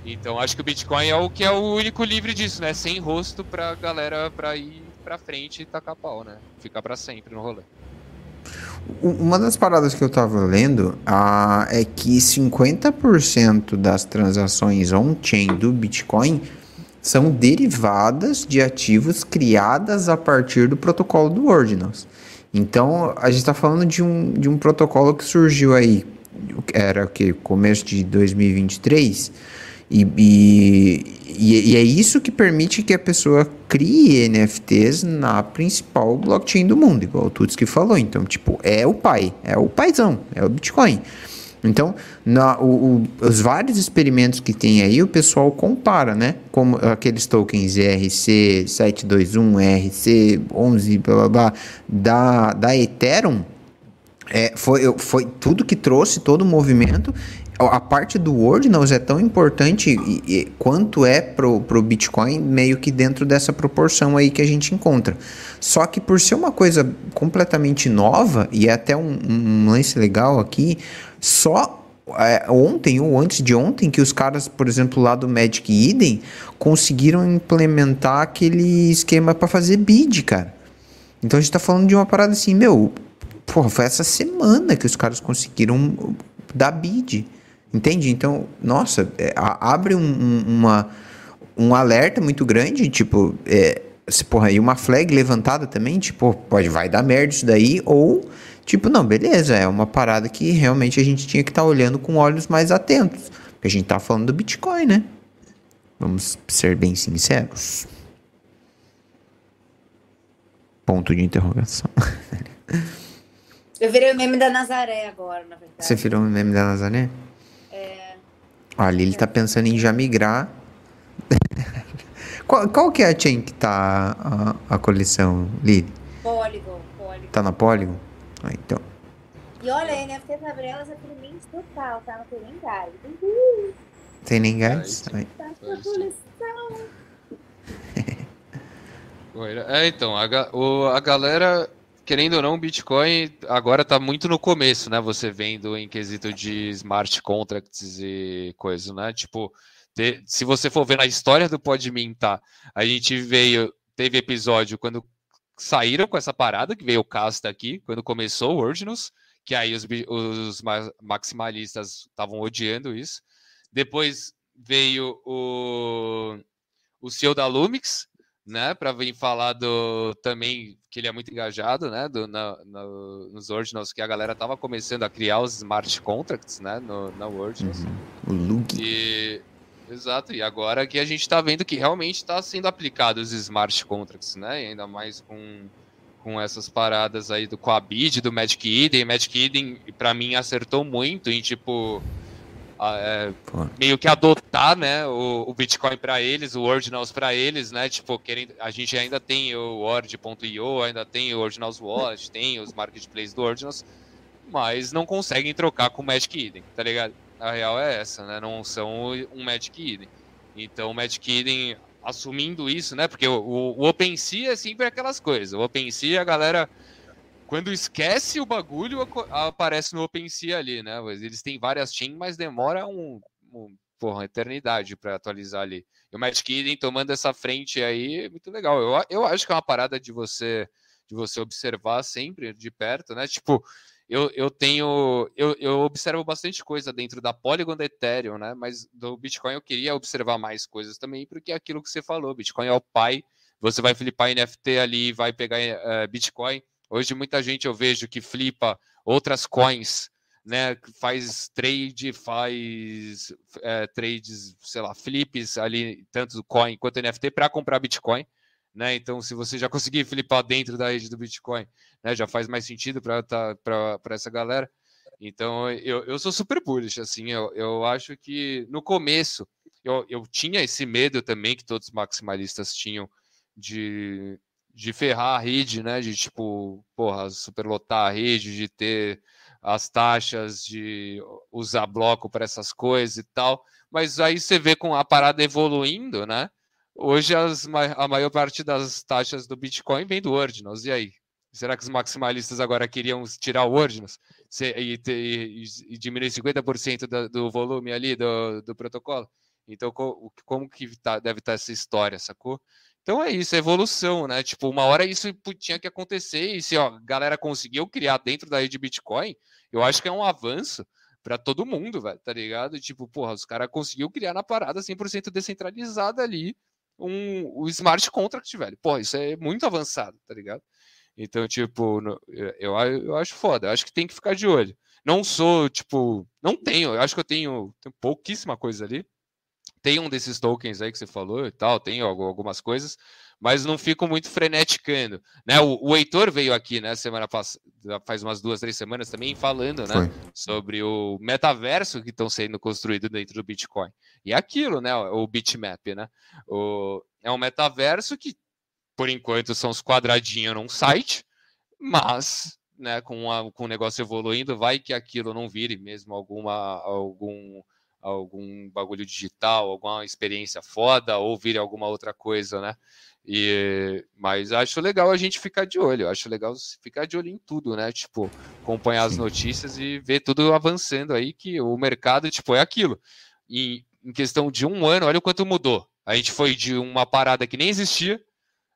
Então acho que o Bitcoin é o que é o único livre disso, né? Sem rosto pra galera pra ir pra frente e tacar pau, né? Ficar pra sempre no rolê. Uma das paradas que eu tava lendo ah, é que 50% das transações on-chain do Bitcoin são derivadas de ativos criadas a partir do protocolo do Ordinals. Então, a gente está falando de um, de um protocolo que surgiu aí, era o que? Começo de 2023, e, e, e- é isso que permite que a pessoa crie NFTs na principal blockchain do mundo, igual o que falou. Então, tipo, é o pai, é o paizão, é o Bitcoin. Então, na- o- o- os vários experimentos que tem aí, o pessoal compara, né? Como aqueles tokens ERC 721, ERC 11, blá blá blá, da, da Ethereum, é, foi, foi tudo que trouxe, todo o movimento. A a parte do Ordinals é tão importante e- e quanto é pro, pro Bitcoin, meio que dentro dessa proporção aí que a gente encontra. Só que por ser uma coisa completamente nova, e é até um, um lance legal aqui, só é, ontem ou antes de ontem que os caras, por exemplo, lá do Magic Eden, conseguiram implementar aquele esquema para fazer bid, cara. Então a gente tá falando de uma parada assim, meu, porra, foi essa semana que os caras conseguiram dar bid. Entende? Então, nossa, é, abre um, um- uma, um alerta muito grande, tipo, é, porra, e uma flag levantada também, tipo, pode, vai dar merda isso daí, ou, tipo, não, beleza, é uma parada que realmente a gente tinha que estar olhando com olhos mais atentos. Porque a gente tá falando do Bitcoin, né? Vamos ser bem sinceros. Ponto de interrogação. Eu virei o meme da Nazaré agora, na verdade. Você virou um meme da Nazaré? É. Ali ele tá pensando em já migrar. qual, qual que é a chain que tá a, a coleção, Lili? Polygon, Polygon. Tá na Polygon? Ah, então. E olha, a NFT Gabrielas é premium total, tá? Não tem nem gás. Uhul, Tem nem Ah, gás? tá sim. coleção. É, então, a, o- a galera querendo ou não, o Bitcoin agora está muito no começo, né? Você vendo em quesito de smart contracts e coisa, né? Tipo, te, se você for ver na história do Podmintar, a gente veio, teve episódio quando saíram com essa parada, que veio o Casta aqui, quando começou o Ordinals, que aí os, os maximalistas estavam odiando isso. Depois veio o, o CEO da Lumix, né, para vir falar do também que ele é muito engajado, né, do, na, no, nos Ordinals, que a galera tava começando a criar os smart contracts, né, no, na Ordinals. Uhum. E, exato, e agora que a gente está vendo que realmente está sendo aplicado os smart contracts, né, e ainda mais com, com essas paradas aí do com a BID, do Magic Eden, Magic Eden, para mim, acertou muito em, tipo, é, meio que adotar né, o, o Bitcoin para eles, o Ordinals para eles, né? Tipo, querendo, a gente ainda tem o Ord.io, ainda tem o Ordinals Wallet, tem os marketplaces do Ordinals, mas não conseguem trocar com o Magic Eden, tá ligado? A real é essa, né? Não são um Magic Eden. Então, o Magic Eden assumindo isso, né? Porque o, o, o OpenSea é sempre aquelas coisas. O OpenSea, a galera quando esquece o bagulho, aparece no OpenSea ali, né? Eles têm várias chains, mas demora um, um porra, uma eternidade para atualizar ali. E o Matt Kidden tomando essa frente aí é muito legal. Eu, eu acho que é uma parada de você de você observar sempre de perto, né? Tipo, eu, eu tenho. Eu, eu observo bastante coisa dentro da Polygon da Ethereum, né? Mas do Bitcoin eu queria observar mais coisas também, porque é aquilo que você falou. Bitcoin é o pai. Você vai flipar NFT ali, vai pegar uh, Bitcoin Hoje muita gente eu vejo que flipa outras coins, né? Faz trade, faz é, trades, sei lá, flips ali, tanto coin quanto NFT para comprar Bitcoin. Né? Então, se você já conseguir flipar dentro da rede do Bitcoin, né, já faz mais sentido para tá, essa galera. Então, eu, eu sou super bullish, assim, eu, eu acho que no começo eu, eu tinha esse medo também que todos os maximalistas tinham de de ferrar a rede, né? De tipo, porra, superlotar a rede, de ter as taxas, de usar bloco para essas coisas e tal. Mas aí você vê com a parada evoluindo, né? Hoje as, a maior parte das taxas do Bitcoin vem do Ordinals. E aí? Será que os maximalistas agora queriam tirar o Ordinals e, e, e diminuir 50% do, do volume ali do, do protocolo? Então, como, que tá, deve estar tá essa história, sacou? Então é isso, é evolução, né? Tipo, uma hora isso tinha que acontecer e se ó, a galera conseguiu criar dentro da rede Bitcoin, eu acho que é um avanço para todo mundo, velho, tá ligado? Tipo, porra, os caras conseguiu criar na parada 100% descentralizada ali um, o smart contract, velho. Porra, isso é muito avançado, tá ligado? Então, tipo, eu, eu acho foda, eu acho que tem que ficar de olho. Não sou, tipo, não tenho, eu acho que eu tenho, tenho pouquíssima coisa ali, tem um desses tokens aí que você falou e tal, tem algumas coisas, mas não fico muito freneticando. Né? O, o Heitor veio aqui, né, semana passada, faz umas duas, três semanas também, falando né, sobre o metaverso que estão sendo construído dentro do Bitcoin. E é aquilo, né? O Bitmap, né? O, é um metaverso que, por enquanto, são os quadradinhos num site, mas né, com, a, com o negócio evoluindo, vai que aquilo não vire mesmo alguma algum algum bagulho digital, alguma experiência foda, ou vir alguma outra coisa, né? E, mas acho legal a gente ficar de olho, acho legal ficar de olho em tudo, né? Tipo, acompanhar as notícias e ver tudo avançando aí, que o mercado, tipo, é aquilo. E em questão de um ano, olha o quanto mudou. A gente foi de uma parada que nem existia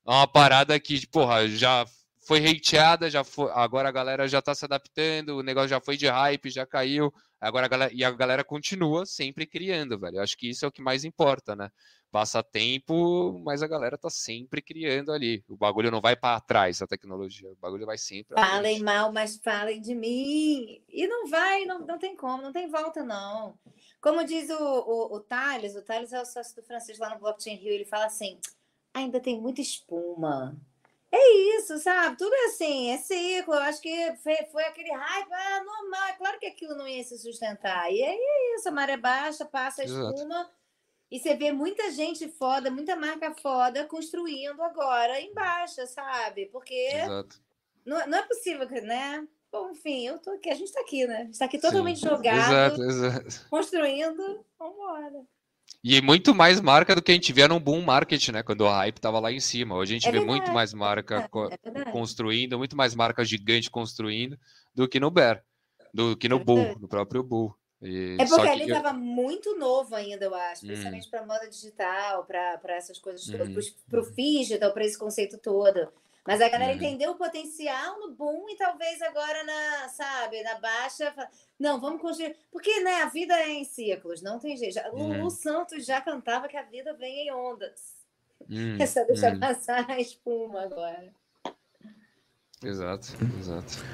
a uma parada que, porra, já foi hateada, já foi, agora a galera já tá se adaptando, o negócio já foi de hype, já caiu, agora a galera, e a galera continua sempre criando, velho. Eu acho que isso é o que mais importa, né? Passa tempo, mas a galera tá sempre criando ali. O bagulho não vai para trás, a tecnologia, o bagulho vai sempre. Falem mal, mas falem de mim. E não vai, não, não tem como, não tem volta, não. Como diz o, o, o Thales, o Thales é o sócio do Francisco lá no Blockchain Rio, ele fala assim: ainda tem muita espuma é isso, sabe? Tudo é assim, é ciclo. Eu acho que foi, foi aquele hype, ah, normal. É claro que aquilo não ia se sustentar. E aí é isso, a maré baixa, passa a espuma. Exato. E você vê muita gente foda, muita marca foda construindo agora embaixo, sabe? Porque não, não, é possível, né? Bom, enfim, eu tô aqui, a gente tá aqui, né? A gente tá aqui totalmente Sim. jogado, exato, exato. construindo. Vambora. E muito mais marca do que a gente via no boom market, né? Quando o hype tava lá em cima. Hoje a gente É vê verdade, muito mais marca É verdade. construindo, muito mais marca gigante construindo do que no Bear, do que no É Bull, no próprio Bull. E É porque que ali eu- estava muito novo ainda, eu acho, Hum. principalmente para moda digital, para essas coisas Uhum. para o digital, para esse conceito todo. Mas a galera Uhum. entendeu o potencial no boom e talvez agora na, sabe, na baixa, não, vamos construir. Porque, né, a vida é em ciclos, não tem jeito. Já- Lulu Uhum. Santos já cantava que a vida vem em ondas. Hum, É só deixar hum, passar a espuma agora. exato, exato.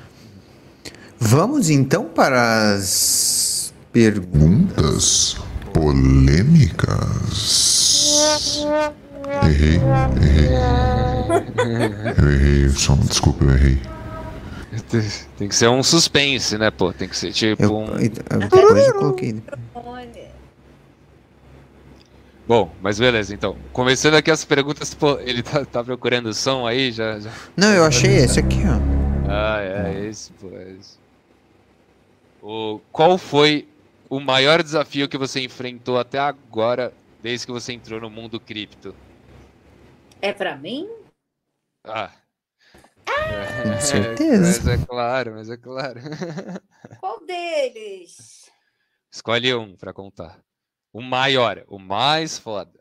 Vamos então para as perguntas. Perguntas polêmicas. Errei, errei. Eu errei, só desculpa, eu errei. Tem que ser um suspense, né, pô? Tem que ser tipo Eu, um. depois eu coloquei. Olha. Bom, mas beleza, então. Começando aqui as perguntas, pô, ele tá, tá procurando o som aí? Já, já... Não, eu achei esse aqui, ó. Ah, é esse, pô, é esse. O, qual foi o maior desafio que você enfrentou até agora, desde que você entrou no mundo cripto? É para mim? Ah. Com certeza. Mas é claro, mas é claro. Qual deles? Escolhe um pra contar. O maior, o mais foda.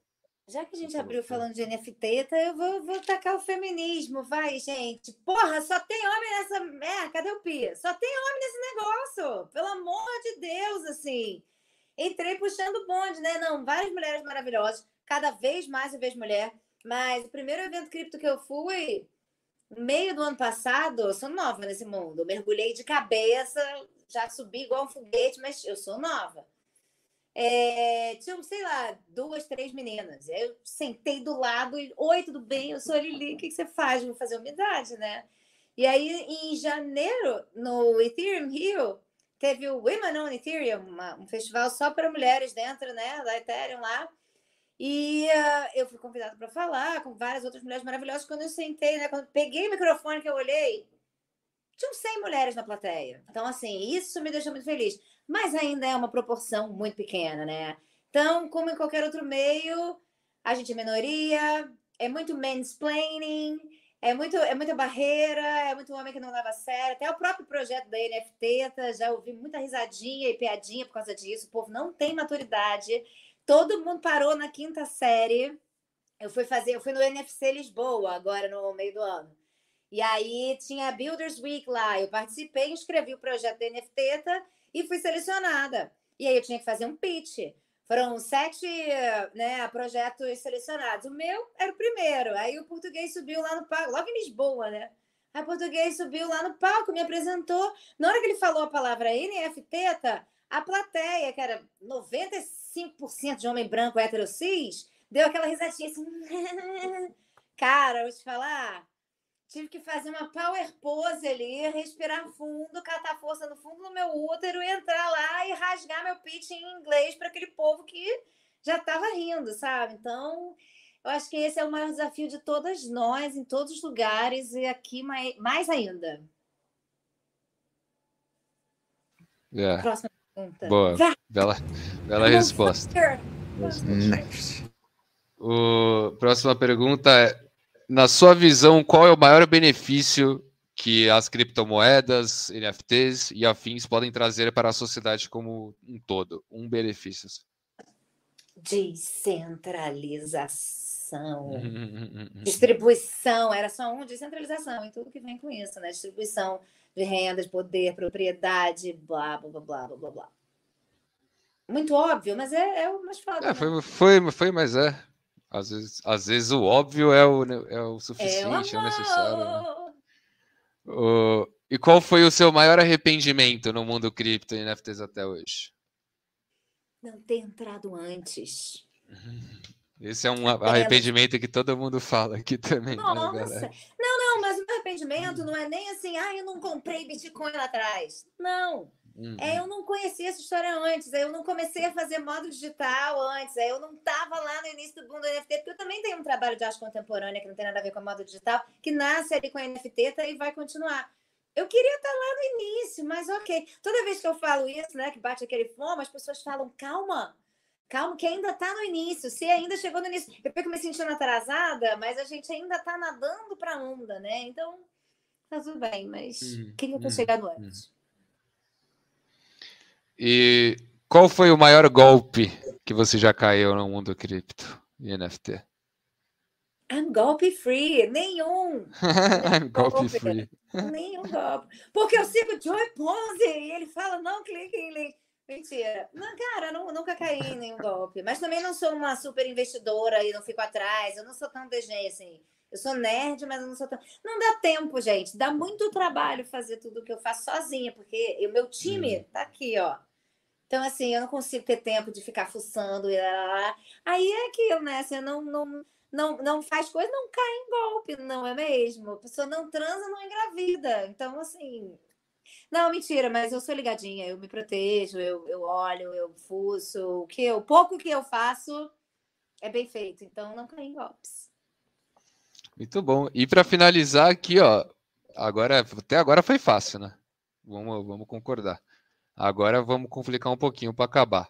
Já que a gente abriu falando de NFT, tá, eu vou, vou tacar o feminismo. Vai, gente. Porra, só tem homem nessa. É, cadê o Pia? Só tem homem nesse negócio. Pelo amor de Deus, assim. Entrei puxando o bonde, né? Não, várias mulheres maravilhosas. Cada vez mais eu vejo mulher. Mas o primeiro evento cripto que eu fui, meio do ano passado, eu sou nova nesse mundo. Eu mergulhei de cabeça, já subi igual um foguete, mas eu sou nova. É, sei lá, duas, três meninas. Eu sentei do lado e, oi, tudo bem? Eu sou a Lili, o que, que você faz? Vou fazer umidade, né? E aí, em janeiro, no Ethereum Rio, teve o Women on Ethereum, uma- um festival só para mulheres dentro, né, da Ethereum lá. E ah, eu fui convidada para falar com várias outras mulheres maravilhosas. Quando eu sentei, né, quando peguei o microfone que eu olhei, tinham 100 mulheres na plateia. Então, assim, isso me deixou muito feliz. Mas ainda é uma proporção muito pequena, né? Então, como em qualquer outro meio, a gente é minoria, é muito mansplaining, é, muito, é muita barreira, é muito homem que não leva a sério. Até o próprio projeto da NFT, tá? já ouvi muita risadinha e piadinha por causa disso. O povo não tem maturidade. Todo mundo parou na quinta série. Eu fui fazer, eu fui no NFC Lisboa agora no meio do ano. E aí tinha a Builders Week lá. Eu participei, inscrevi o projeto da NFT tá? e fui selecionada. E aí eu tinha que fazer um pitch. Foram sete né, projetos selecionados. O meu era o primeiro. Aí o português subiu lá no palco, logo em Lisboa, né? Aí o português subiu lá no palco, me apresentou. Na hora que ele falou a palavra NFT, tá? a plateia, que era 95% de homem branco hétero cis, deu aquela risadinha assim. Cara, vou te falar. Tive que fazer uma power pose ali, respirar fundo, catar força no fundo do meu útero, entrar lá e rasgar meu pitch em inglês para aquele povo que já estava rindo, sabe? Então, eu acho que esse é o maior desafio de todas nós, em todos os lugares, e aqui mais, mais ainda. É, Próxima pergunta. boa. Bela, bela resposta. O, próxima pergunta é: na sua visão, qual é o maior benefício que as criptomoedas, NFTs e afins podem trazer para a sociedade como um todo? Um benefício. Descentralização. Distribuição, era só um, descentralização em tudo que vem com isso, né? Distribuição de rendas, poder, propriedade, blá, blá, blá, blá, blá, blá. Muito óbvio, mas é, é o mais foda. É, né? foi, foi, foi, mas é. Às vezes, às vezes o óbvio é o, ne- é o É suficiente, é o necessário. né? amor. O- e qual foi o seu maior arrependimento no mundo cripto e NFTs até hoje? Não ter entrado antes. Esse é um arrependimento que todo mundo fala aqui também. né, Nossa! galera? Não, não, mas o meu arrependimento não é nem assim, ah, eu não comprei Bitcoin lá atrás. Não. Uhum. É, eu não conhecia essa história antes, é, eu não comecei a fazer modo digital antes, é, eu não estava lá no início do mundo do NFT, porque eu também tenho um trabalho de arte contemporânea que não tem nada a ver com a moda digital, que nasce ali com a NFT tá, e vai continuar. Eu queria estar lá no início, mas ok. Toda vez que eu falo isso, né, que bate aquele fome, as pessoas falam, calma, Calma, que ainda tá no início. Se ainda chegou no início. Eu fico me sentindo atrasada, mas a gente ainda tá nadando pra onda, né? Então, tá tudo bem, mas Hum, queria ter hum, chegado hum. antes. E qual foi o maior golpe que você já caiu no mundo cripto e NFT? I'm golpe free. Nenhum. golpe free. Nenhum golpe. Porque eu sigo Joy Ponzi e ele fala, não clique em link. Mentira. Não, cara, eu não, nunca caí em nenhum golpe. Mas também não sou uma super investidora e não fico atrás. Eu não sou tão DG assim. Eu sou nerd, mas eu não sou tão. Não dá tempo, gente. Dá muito trabalho fazer tudo o que eu faço sozinha, porque o meu time tá aqui, ó. Então, assim, eu não consigo ter tempo de ficar fuçando. E lá, lá, lá. Aí é aquilo, né? Assim, eu não, não, não, não faz coisa, não cai em golpe, não é mesmo? A pessoa não transa, não engravida. Então, assim. Não, mentira, mas eu sou ligadinha, eu me protejo, eu, eu olho, eu fuço. O, que eu, pouco que eu faço é bem feito, então não cai em golpes. Muito bom. E para finalizar aqui, ó, agora até agora foi fácil, né? Vamos, vamos concordar. Agora vamos complicar um pouquinho para acabar.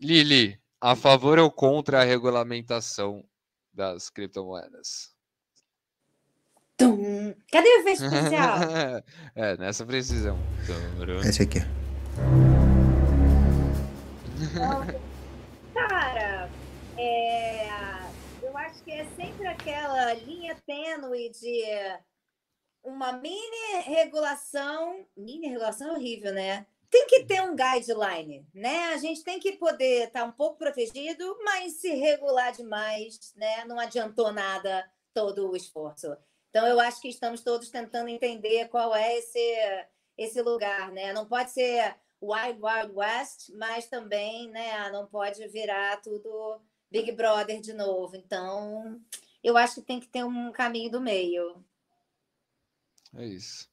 Lili, a favor ou contra a regulamentação das criptomoedas? Tum. Cadê o efeito especial? é, nessa precisão. Esse aqui. Cara, é, eu acho que é sempre aquela linha tênue de uma mini regulação. Mini regulação é horrível, né? Tem que ter um guideline, né? A gente tem que poder estar um pouco protegido, mas se regular demais, né? Não adiantou nada todo o esforço. Então, eu acho que estamos todos tentando entender qual é esse, esse lugar, né? Não pode ser Wild Wild West, mas também, né? Não pode virar tudo Big Brother de novo. Então, eu acho que tem que ter um caminho do meio. É isso.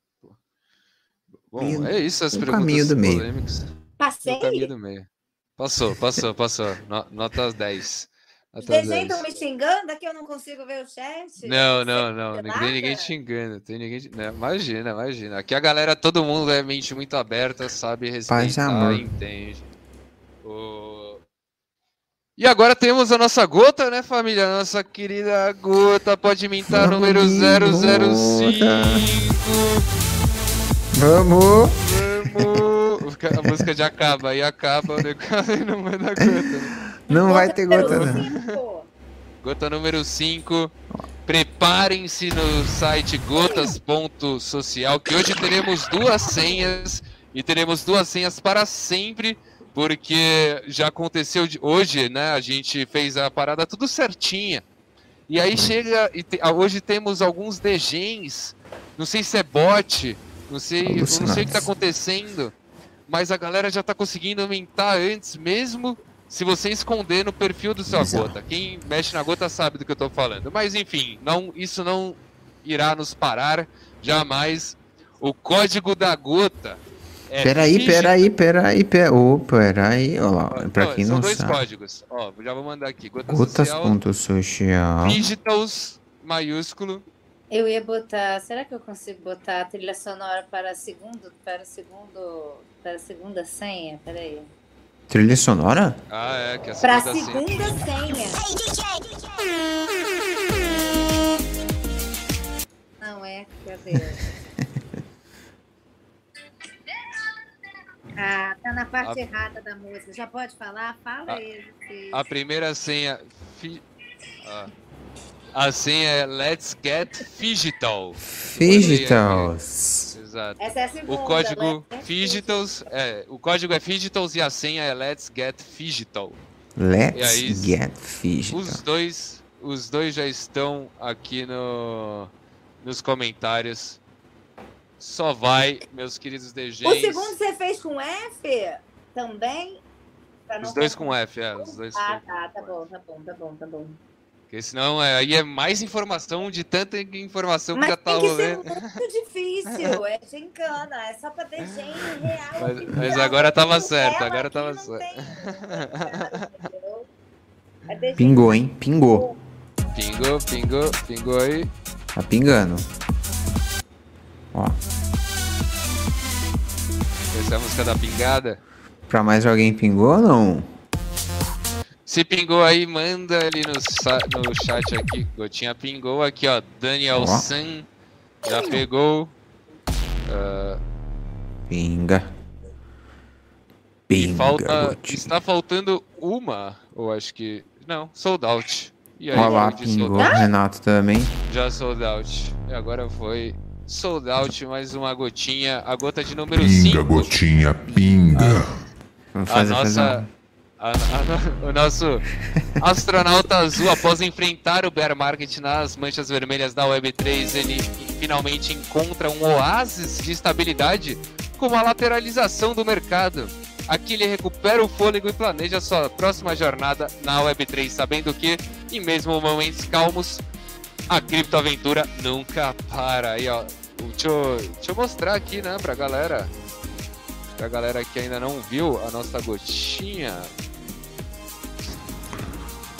Bom, é isso as o perguntas caminho do meio. polêmicas. No Passei? caminho do meio. Passou, passou, passou. No- Nota 10. Os Nota desenhos 10. estão me xingando? Aqui eu não consigo ver o chat? Não, não, não. Não tem ninguém te xingando. Tem ninguém te... não, imagina, imagina. Aqui a galera, todo mundo é mente muito aberta, sabe e respeitar, entende. O- E agora temos a nossa gota, né, família? Nossa querida gota pode mintar Vamos, número Gota. 005. Vamos! Vamos! A música já acaba, aí acaba o negócio e não vai dar gota, né? Não vai ter gota, número não. cinco. Gota número 5. Preparem-se no site gotas.social, que hoje teremos duas senhas e teremos duas senhas para sempre, porque já aconteceu de- hoje, né? A gente fez a parada tudo certinha. E aí chega. E te- hoje temos alguns degens. Não sei se é bot, não sei, não sei o que está acontecendo, mas a galera já está conseguindo aumentar antes, mesmo se você esconder no perfil do seu gota. Quem mexe na gota sabe do que eu tô falando. Mas enfim, não, isso não irá nos parar jamais. O código da gota é Peraí, peraí, peraí, peraí. Ô, peraí. Ó, pra Não, quem são não dois sabe. códigos. Ó, já vou mandar aqui. Gota social, Gotas.social. digitals maiúsculo. Eu ia botar. Será que eu consigo botar a trilha sonora para segundo, para segundo, para a segunda senha? Peraí. Trilha sonora? Ah, é, que é a Para a segunda senha. segunda senha. Não é, cadê? Ah, tá na parte A- errada da música. Já pode falar? Fala A- aí. filho. A primeira senha. fi- ah. A senha é Let's Get Digital. Digitals. Exato. Essa é a segunda. O código né? Digitals é, o código é Digitals e a senha é Let's Get Digital. E Let's aí, get digital. Os dois, os dois já estão aqui no nos comentários. Só vai, meus queridos O DGs. segundo você fez com F também? Os dois com F, é, os dois Ah, tá, tá bom, tá bom, tá bom, tá bom. Porque senão é, aí é mais informação de tanta informação que Mas já tá que rolando. muito difícil, é gincana, é só pra ter gente real. Mas- mas agora tava certo, agora tava certo. tem? É. Pingou, hein? Pingou. Pingou, pingou, pingou aí. Tá pingando. Ó, Essa é a música da pingada. pra mais alguém pingou ou não? Se pingou aí, manda ali no, no chat aqui. Gotinha pingou aqui, ó. Daniel Ó. San já pegou. Ah, Pinga. e Pinga, falta, Gotinha. está faltando uma, ou acho que. Não, sold out. E aí, Olha lá, pingou. Renato também. Já sold out. E agora foi sold out, mais uma gotinha. A gota de número Pinga, 5. gotinha, pinga. Vamos A fazer, fazer nossa. um- a- a- o nosso astronauta azul, após enfrentar o bear market nas manchas vermelhas da Web3, ele finalmente encontra um oásis de estabilidade com a lateralização do mercado. Aqui ele recupera o fôlego e planeja sua próxima jornada na Web3, sabendo que, em mesmo momentos calmos, a criptoaventura nunca para. Aí, ó, deixa eu, deixa eu mostrar aqui, né, pra galera. Pra galera que ainda não viu a nossa gotinha.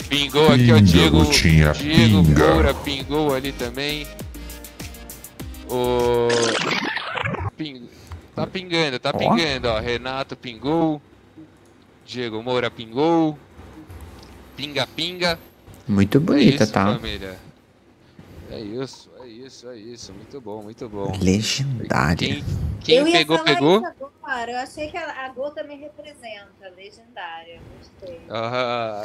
Pingou aqui, ó, Diego. gotinha, Diego pinga. Moura pingou ali também. O. Ping... Tá pingando, tá pingando, ó. Renato pingou. Diego Moura pingou. Pinga, pinga. Muito É bonita, isso, tá? família. É isso, é isso, é isso. Muito bom, muito bom. Legendária. Quem, quem pegou, pegou. Agora. Eu achei que a, a gota me representa, legendária. Gostei. Ah.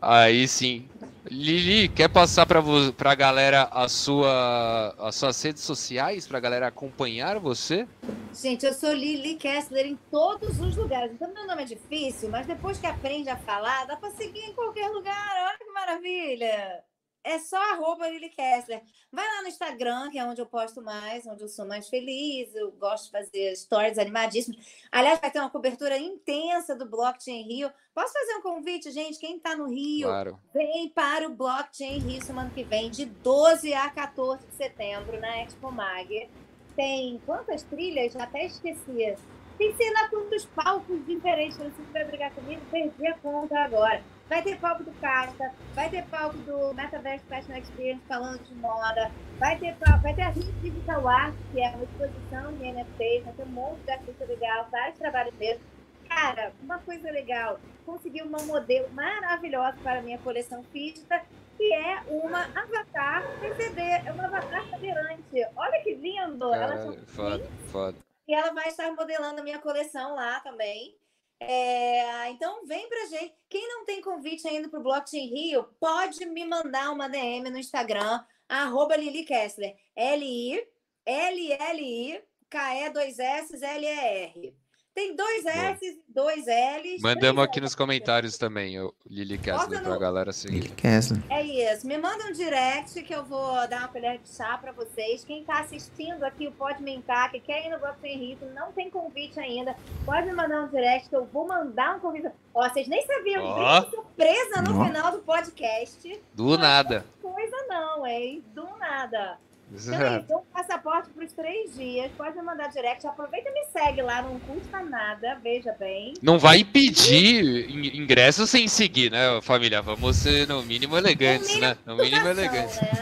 Aí sim. Lili, quer passar para pra galera a sua, as suas redes sociais, pra galera acompanhar você? Gente, eu sou Lili Kessler em todos os lugares. Então, meu nome é difícil, mas depois que aprende a falar, dá para seguir em qualquer lugar. Olha que maravilha! É só arroba Lili Kessler. Vai lá no Instagram, que é onde eu posto mais, onde eu sou mais feliz. Eu gosto de fazer stories animadíssimos. Aliás, vai ter uma cobertura intensa do Blockchain Rio. Posso fazer um convite, gente? Quem está no Rio, Claro. Vem para o Blockchain Rio semana que vem, de 12 a 14 de setembro, na Expo Mag. Tem quantas trilhas? Já até esqueci. Tem sei lá quantos palcos diferentes. Você vai brigar comigo? Perdi a conta agora. Vai ter palco do Casta, vai ter palco do Metaverse Fashion Experience falando de moda, vai ter, palco, vai ter a Rio Digital Art, que é uma exposição de NFTs, vai ter um monte de artista legal, vários trabalhos mesmo. Cara, uma coisa legal, consegui uma modelo maravilhosa para a minha coleção Fidita, que é uma avatar PCD, é uma avatar cadeirante. Olha que lindo! Ela Caralho, chama foda, foda. e ela vai estar modelando a minha coleção lá também. É, então vem pra gente. Quem não tem convite ainda pro Blockchain Rio, pode me mandar uma DM no Instagram, arroba Lili Kessler. L-I-L-L-I-K-E-2-S-L-E-R. Tem dois Boa. S, dois L's. Mandamos aqui nos comentários também, o Lili Kessler, pra no- galera seguir. Lili Kessler. É isso. Me manda um direct que eu vou dar uma colher de chá para vocês. Quem está assistindo aqui o Pode Mentar, que quer ir no Blockchain Rio, não tem convite ainda, pode me mandar um direct que eu vou mandar um convite. Ó, vocês nem sabiam, vem uma surpresa no Ó. final do podcast. Do nada. Coisa não, hein? Do nada. Então, um passaporte para os três dias. Pode me mandar direct. Aproveita e me segue lá, não custa nada, veja bem. Não vai pedir in- ingresso sem seguir, né, família? Vamos ser no mínimo elegantes, né? No mínimo elegantes. Né?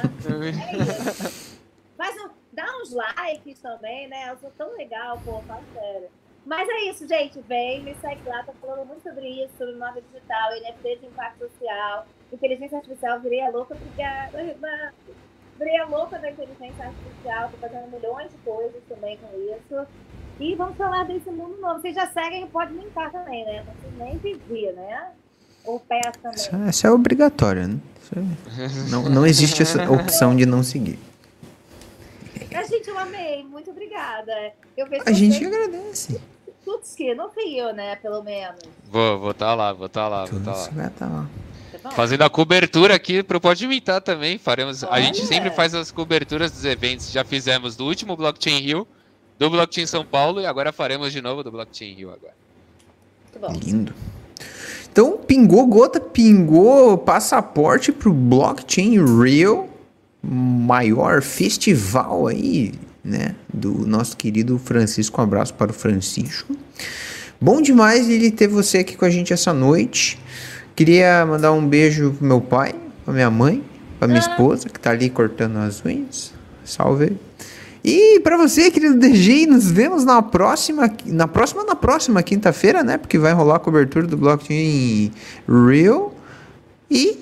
É um, dá uns likes também, né? Eu sou tão legal, pô, fala sério. Mas é isso, gente. Vem, me segue lá. Tô falando muito sobre isso, sobre moda digital, NFT de impacto social, inteligência artificial. Virei a louca, obrigada, Renato. Virei a louca da inteligência artificial. Tô fazendo milhões de coisas também com isso. E vamos falar desse mundo novo. Vocês já seguem e pode linkar também, né? Não precisa nem pedir, né? Ou peça também. Isso, é- isso é obrigatório, né? Isso é- não, não existe essa opção de não seguir. A gente, eu amei. Muito obrigada. Eu vejo A gente vocês agradece. Tutski, no Rio, né? Pelo menos. Vou, vou tá lá, vou tá lá, vou Tudo tá lá. vai estar lá. Fazendo a cobertura aqui pro Pode Imitar também. Faremos. A gente sempre faz as coberturas dos eventos. Já fizemos do último Blockchain Rio, do Blockchain São Paulo e agora faremos de novo do Blockchain Rio agora. Lindo. Então, pingou gota, pingou passaporte pro Blockchain Rio, maior festival aí, né? Do nosso querido Francisco. Um abraço para o Francisco. Bom demais ele ter você aqui com a gente essa noite. Queria mandar um beijo pro meu pai, pra minha mãe, pra minha Ah. esposa, que tá ali cortando as unhas. Salve. E para você, querido DG, nos vemos na próxima, na próxima, na próxima quinta-feira, né? Porque vai rolar a cobertura do blockchain Real. E